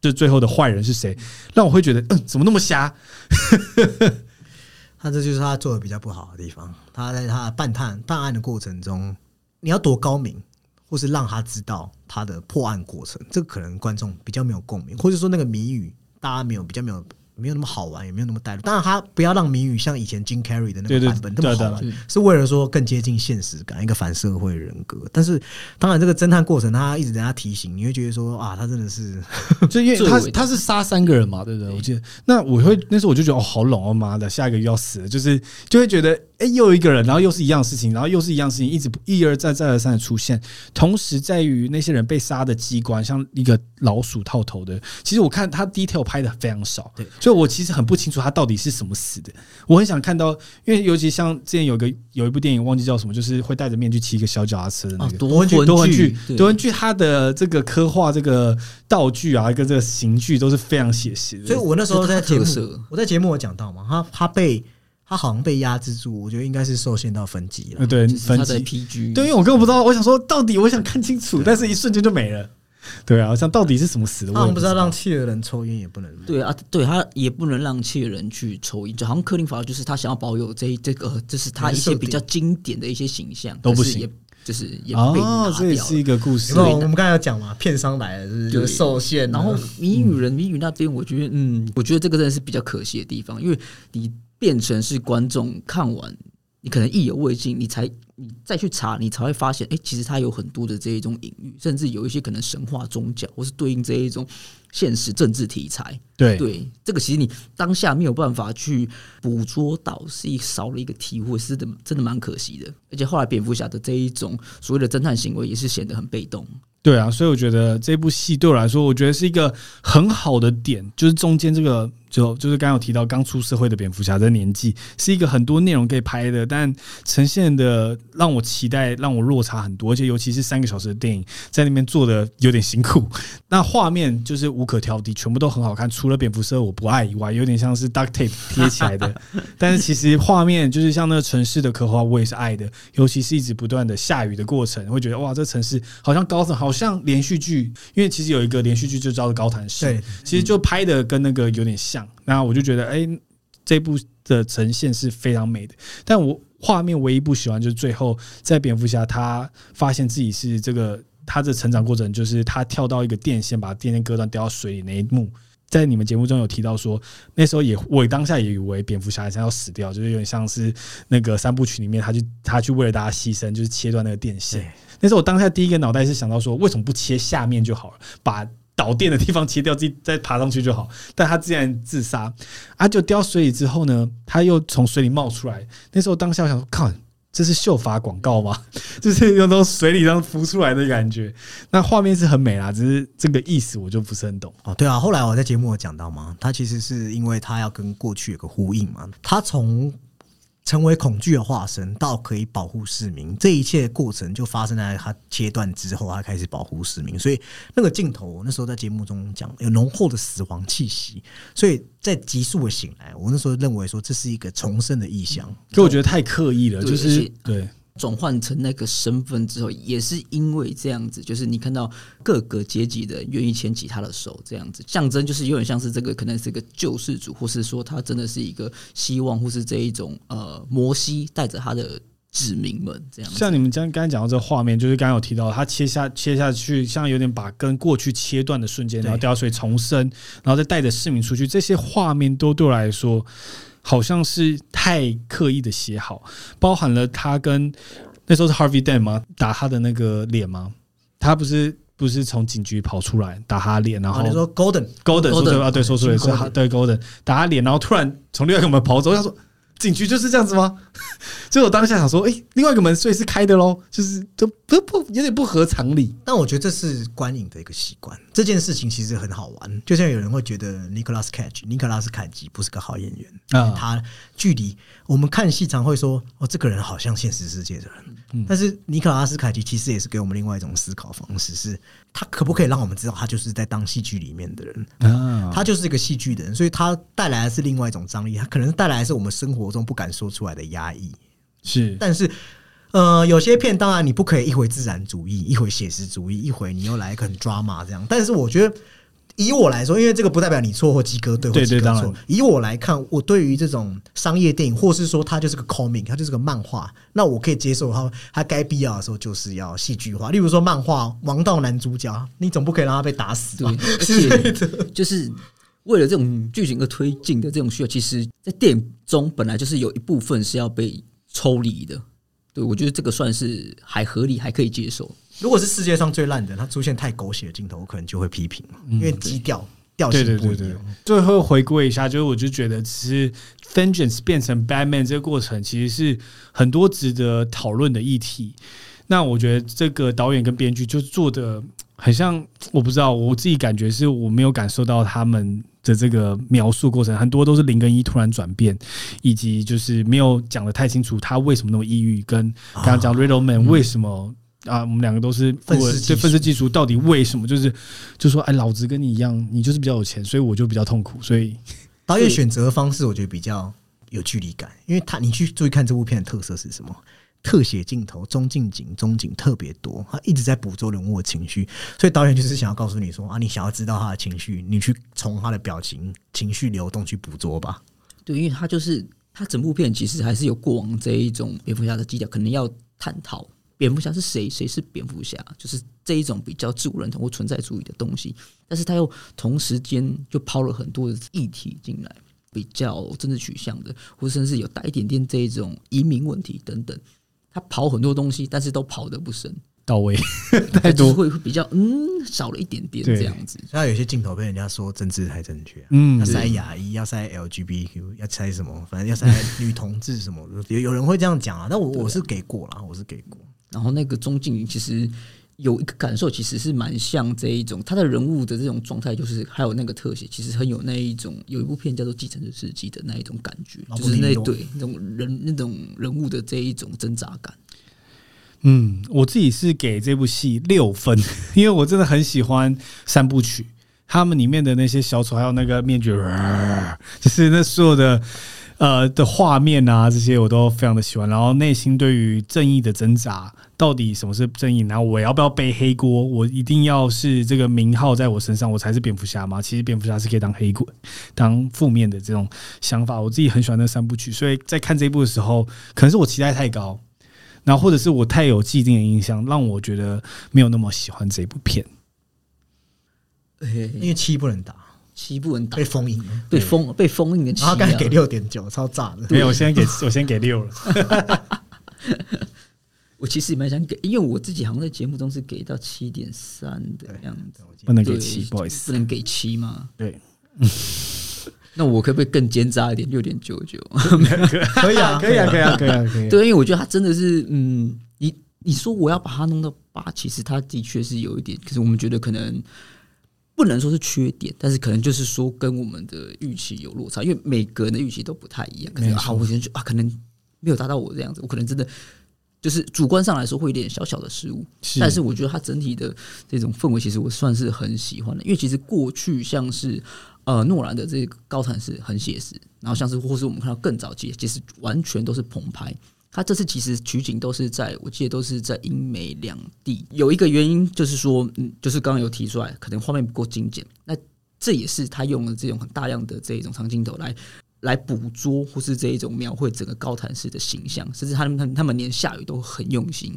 这最后的坏人是谁？让我会觉得，嗯，怎么那么瞎？他这就是他做的比较不好的地方。他在他办探办案的过程中，你要多高明，或是让他知道他的破案过程，这可能观众比较没有共鸣，或者说那个谜语大家没有比较没有。没有那么好玩，也没有那么带入。当然，他不要让谜语像以前 Jim Carrey 的那个版本那么好玩，是为了说更接近现实感，一个反社会人格。但是，当然这个侦探过程，他一直在他提醒，你会觉得说啊，他真的是，就因为他他是杀三个人嘛，对不对？我记得那我会那时候我就觉得哦，好冷哦，妈的，下一个又要死了，就是就会觉得哎，又有一个人，然后又是一样的事情，然后又是一样的事情，一直一而再再而三的出现。同时，在于那些人被杀的机关，像一个老鼠套头的，其实我看他 detail 拍的非常少，对，所以我其实很不清楚他到底是什么死的。我很想看到，因为尤其像之前有个有一部电影忘记叫什么，就是会戴着面具骑一个小脚踏车的那个夺魂锯，夺魂锯，夺魂锯，他的这个刻画这个道具啊，跟这个刑具都是非常写实的。所以我那时候在节目，我在节目我讲到嘛，他他被。他好像被压制住，我觉得应该是受限到分级了。对，分级 PG。对，因为我根本不知道，我想说到底，我想看清楚，但是一瞬间就没了。对啊，我想到底是什么死的？他们不知道让企鹅人抽烟也不能。对啊，对他也不能让企鹅人去抽烟，就好像克林法就是他想要保有这这个，这是他一些比较经典的一一些形象都不行，也就是也被哦，这也是一个故事。因为我们刚才有讲嘛，片商来了就是受限。然后谜语人谜语那边，我觉得嗯，我觉得这个真的是比较可惜的地方，因为你。变成是观众看完，你可能意犹未尽，你才你再去查，你才会发现，哎、欸，其实它有很多的这一种隐喻，甚至有一些可能神话宗教，或是对应这一种现实政治题材。对对，这个其实你当下没有办法去捕捉到，是一少了一个体会，是的，真的蛮可惜的。而且后来蝙蝠侠的这一种所谓的侦探行为，也是显得很被动。对啊，所以我觉得这部戏对我来说，我觉得是一个很好的点，就是中间这个。就就是刚刚有提到刚出社会的蝙蝠侠的年纪，是一个很多内容可以拍的，但呈现的让我期待，让我落差很多，而且尤其是三个小时的电影，在那边做的有点辛苦。那画面就是无可挑剔，全部都很好看，除了蝙蝠车我不爱以外，有点像是 duct tape 贴起来的。但是其实画面就是像那个城市的刻画，我也是爱的，尤其是一直不断的下雨的过程，会觉得哇，这城市好像高层，好像连续剧，因为其实有一个连续剧就叫做《高谭市》，对，其实就拍的跟那个有点像。那我就觉得，哎、欸，这部的呈现是非常美的。但我画面唯一不喜欢就是最后，在蝙蝠侠他发现自己是这个他的成长过程，就是他跳到一个电线，把电线割断掉到水里那一幕。在你们节目中有提到说，那时候也我当下也以为蝙蝠侠好像要死掉，就是有点像是那个三部曲里面，他去他去为了大家牺牲，就是切断那个电线。那时候我当下第一个脑袋是想到说，为什么不切下面就好了，把。导电的地方切掉，自己再爬上去就好。但他竟然自杀，啊，就掉水里之后呢，他又从水里冒出来。那时候当下我想说，看这是秀发广告吗？就是用从水里上浮出来的感觉。那画面是很美啦，只是这个意思我就不是很懂。哦，对啊，后来我在节目有讲到嘛，他其实是因为他要跟过去有个呼应嘛，他从。成为恐惧的化身，到可以保护市民，这一切过程就发生在他切断之后，他开始保护市民。所以那个镜头，那时候在节目中讲有浓厚的死亡气息，所以在急速的醒来，我那时候认为说这是一个重生的意象，可我觉得太刻意了，就是对。转换成那个身份之后，也是因为这样子，就是你看到各个阶级的愿意牵起他的手，这样子象征，就是有点像是这个可能是一个救世主，或是说他真的是一个希望，或是这一种呃摩西带着他的子民们这样。像你们刚刚讲到这个画面，就是刚刚有提到他切下切下去，像有点把跟过去切断的瞬间，然后掉水重生，然后再带着市民出去，这些画面都对我来说。好像是太刻意的写好，包含了他跟那时候是 Harvey Dent 吗？打他的那个脸吗？他不是不是从警局跑出来打他脸，然后、啊、你说 Golden Golden 说对啊，对说出来是对 Golden 打他脸，然后突然从另外一个门跑走，他说。警局就是这样子吗？所以我当下想说，哎、欸，另外一个门所以是开的喽，就是都不不有点不合常理。但我觉得这是观影的一个习惯。这件事情其实很好玩，就像有人会觉得尼克拉斯凯奇尼克拉斯凯奇不是个好演员啊，他距离我们看戏常会说，哦，这个人好像现实世界的人。嗯、但是尼克拉斯凯奇其实也是给我们另外一种思考方式，是他可不可以让我们知道他就是在当戏剧里面的人啊？他就是一个戏剧的人，所以他带来的是另外一种张力，他可能带来的是我们生活中不敢说出来的压抑。是，但是呃，有些片当然你不可以一回自然主义，一回写实主义，一回你又来一个很 drama 这样。但是我觉得。以我来说，因为这个不代表你错或鸡哥对或鸡哥错。以我来看，我对于这种商业电影，或是说它就是个 comic，它就是个漫画，那我可以接受它。它该必要的时候就是要戏剧化。例如说，漫画王道男主角，你总不可以让他被打死吧？对，而 且就是为了这种剧情的推进的这种需要，其实，在电影中本来就是有一部分是要被抽离的。对，我觉得这个算是还合理，还可以接受。如果是世界上最烂的，它出现太狗血的镜头，我可能就会批评，因为基调调性不一样。对对最后回归一下，就是我就觉得，其实 Vengeance 变成 Batman 这个过程，其实是很多值得讨论的议题。那我觉得这个导演跟编剧就做的很像，我不知道，我自己感觉是我没有感受到他们的这个描述过程，很多都是零跟一突然转变，以及就是没有讲的太清楚他为什么那么抑郁，跟刚刚讲 Riddleman 为什么、哦。啊，我们两个都是对愤世嫉俗，到底为什么？就是就说，哎，老子跟你一样，你就是比较有钱，所以我就比较痛苦。所以导演选择的方式，我觉得比较有距离感，因为他你去注意看这部片的特色是什么？特写镜头、中近景、中景特别多，他一直在捕捉人物的情绪，所以导演就是想要告诉你说啊，你想要知道他的情绪，你去从他的表情、情绪流动去捕捉吧。对，因为他就是他整部片其实还是有过往这一种蝙蝠侠的基调，可能要探讨。蝙蝠侠是谁？谁是蝙蝠侠？就是这一种比较自我认同或存在主义的东西，但是他又同时间就抛了很多的议题进来，比较政治取向的，或甚至有带一点点这一种移民问题等等。他跑很多东西，但是都跑得不深到位，太多会会比较嗯少了一点点这样子。他有些镜头被人家说政治太正确，嗯，要塞牙医，要塞 LGBTQ，要塞什么？反正要塞女同志什么？有有人会这样讲啊？但我我是给过了，我是给过。然后那个钟静其实有一个感受，其实是蛮像这一种他的人物的这种状态，就是还有那个特写，其实很有那一种有一部片叫做《继承者世纪》的那一种感觉，就是那对那种人那种人物的这一种挣扎感。嗯，我自己是给这部戏六分，因为我真的很喜欢三部曲，他们里面的那些小丑，还有那个面具，就是那所有的。呃的画面啊，这些我都非常的喜欢。然后内心对于正义的挣扎，到底什么是正义？然后我要不要背黑锅？我一定要是这个名号在我身上，我才是蝙蝠侠吗？其实蝙蝠侠是可以当黑鬼，当负面的这种想法。我自己很喜欢那三部曲，所以在看这一部的时候，可能是我期待太高，然后或者是我太有既定的印象，让我觉得没有那么喜欢这一部片。因为七不能打。七不能打，被封印，被封被封印的七，然后刚才给六点九，超炸的。没有，我先给我先给六了。我其实也蛮想给，因为我自己好像在节目中是给到七点三的样子，不能给七，不好意思，不能给七吗？对，那我可不可以更奸诈一点，六点九九？可以啊，可以啊，可以啊，可以啊，可以。对，因为我觉得他真的是，嗯，你你说我要把它弄到八，其实他的确是有一点，可是我们觉得可能。不能说是缺点，但是可能就是说跟我们的预期有落差，因为每个人的预期都不太一样。可能啊，我觉得啊，可能没有达到我这样子，我可能真的就是主观上来说会有点小小的失误。是，但是我觉得它整体的这种氛围，其实我算是很喜欢的。因为其实过去像是呃诺兰的这个高产是很写实，然后像是或是我们看到更早期，其实完全都是棚拍。他这次其实取景都是在，我记得都是在英美两地。有一个原因就是说，嗯，就是刚刚有提出来，可能画面不够精简。那这也是他用了这种很大量的这一种长镜头来来捕捉，或是这一种描绘整个高谭市的形象，甚至他们他们连下雨都很用心。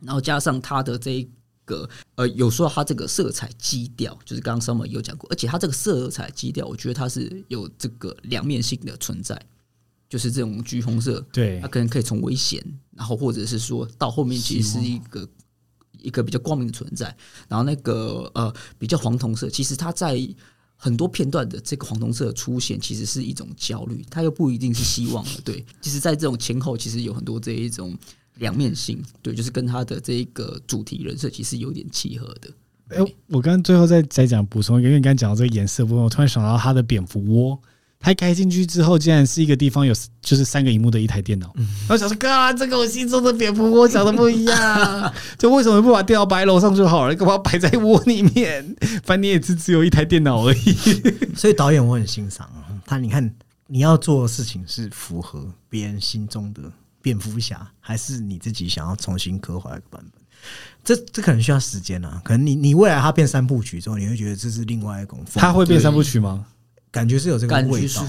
然后加上他的这一个呃，有说到他这个色彩基调，就是刚刚 Summer 有讲过，而且他这个色彩基调，我觉得它是有这个两面性的存在。就是这种橘红色，对，它可能可以从危险，然后或者是说到后面其实是一个一个比较光明的存在。然后那个呃比较黄铜色，其实它在很多片段的这个黄铜色出现，其实是一种焦虑，它又不一定是希望了。对，其实，在这种前后，其实有很多这一种两面性。对，就是跟它的这一个主题人设其实有点契合的。哎，我刚刚最后再再讲补充一个，因为你刚刚讲到这个颜色部分，我突然想到它的蝙蝠窝。他开进去之后，竟然是一个地方有就是三个荧幕的一台电脑。然后想说，哥，这跟我心中的蝙蝠窝想的不一样。就为什么不把电脑摆楼上就好了？干嘛摆在窝里面？反正你也是只有一台电脑而已。所以导演我很欣赏啊他。你看，你要做的事情是符合别人心中的蝙蝠侠，还是你自己想要重新刻画一个版本？这这可能需要时间啊。可能你你未来他变三部曲之后，你会觉得这是另外一种风。他会变三部曲吗？感觉是有这个味道，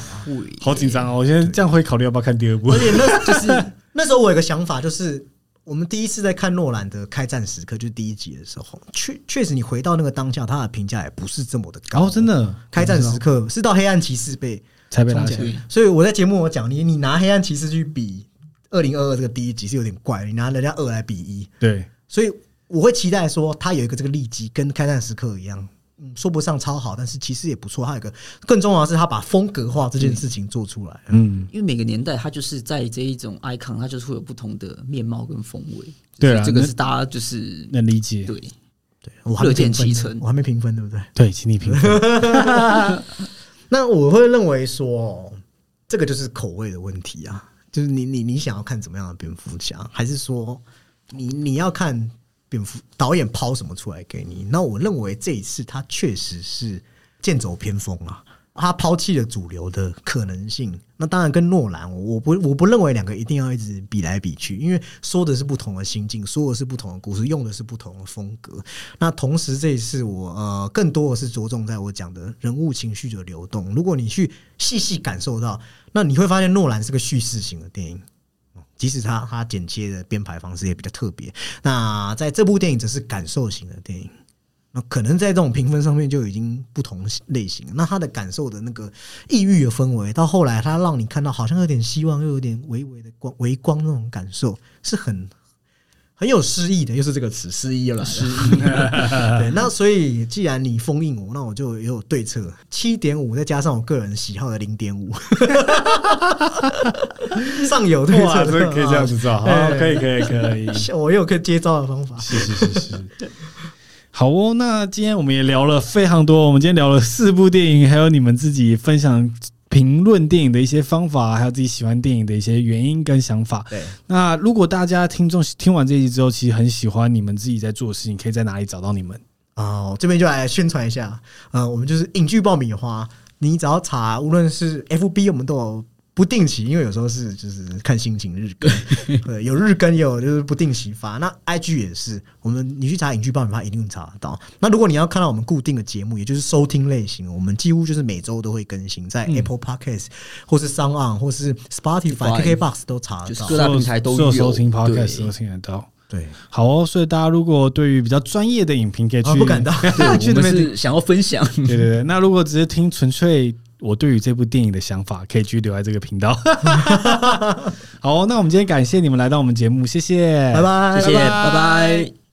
好紧张哦！我现在这样会考虑要不要看第二部。而且那 就是那时候我有个想法，就是我们第一次在看诺兰的开战时刻，就是第一集的时候，确确实你回到那个当下，他的评价也不是这么的高。哦，真的，开战时刻是到黑暗骑士被才被拉起来。所以我在节目我讲你，你拿黑暗骑士去比二零二二这个第一集是有点怪，你拿人家二来比一，对，所以我会期待说他有一个这个利基跟开战时刻一样。嗯，说不上超好，但是其实也不错。还有一个更重要的是，他把风格化这件事情做出来。嗯，因为每个年代它就是在这一种 icon，它就是会有不同的面貌跟风味。对啊，这个是大家就是能理解。对，对我还没乐见其成，我还没评分，对不对？对，请你评分。那我会认为说，这个就是口味的问题啊，就是你你你想要看怎么样的蝙蝠侠，还是说你你要看？蝙蝠导演抛什么出来给你？那我认为这一次他确实是剑走偏锋啊，他抛弃了主流的可能性。那当然跟诺兰，我不我不认为两个一定要一直比来比去，因为说的是不同的心境，说的是不同的故事，用的是不同的风格。那同时这一次我呃更多的是着重在我讲的人物情绪的流动。如果你去细细感受到，那你会发现诺兰是个叙事型的电影。即使他他剪切的编排方式也比较特别，那在这部电影则是感受型的电影，那可能在这种评分上面就已经不同类型。那他的感受的那个抑郁的氛围，到后来他让你看到好像有点希望，又有点微微的光微光那种感受，是很。很有诗意的，又是这个词，诗意了。诗意，对。那所以，既然你封印我，那我就也有对策。七点五，再加上我个人喜好的零点五，上有对策，可以这样子做。好，可以，可以，可以。我也有可以接招的方法。是是是是。好哦，那今天我们也聊了非常多。我们今天聊了四部电影，还有你们自己分享。评论电影的一些方法，还有自己喜欢电影的一些原因跟想法。对，那如果大家听众听完这一集之后，其实很喜欢你们自己在做的事情，可以在哪里找到你们？哦，这边就来宣传一下。呃，我们就是影剧爆米花，你只要查，无论是 FB，我们都有。不定期，因为有时候是就是看心情日更，对，有日更也有就是不定期发。那 IG 也是，我们你去查影剧爆米花一定查得到。那如果你要看到我们固定的节目，也就是收听类型，我们几乎就是每周都会更新，在 Apple Podcast、嗯、或是 SoundOn 或是 Spotify、KKBox 都查得到，各大平台都有收听 Podcast 都听得到。对，好哦。所以大家如果对于比较专业的影评，可以去、啊、不敢当，去那边是想要分享。对对对，那如果只是听纯粹。我对于这部电影的想法，可以继续留在这个频道。好，那我们今天感谢你们来到我们节目，谢谢，拜拜，谢谢，拜拜。拜拜。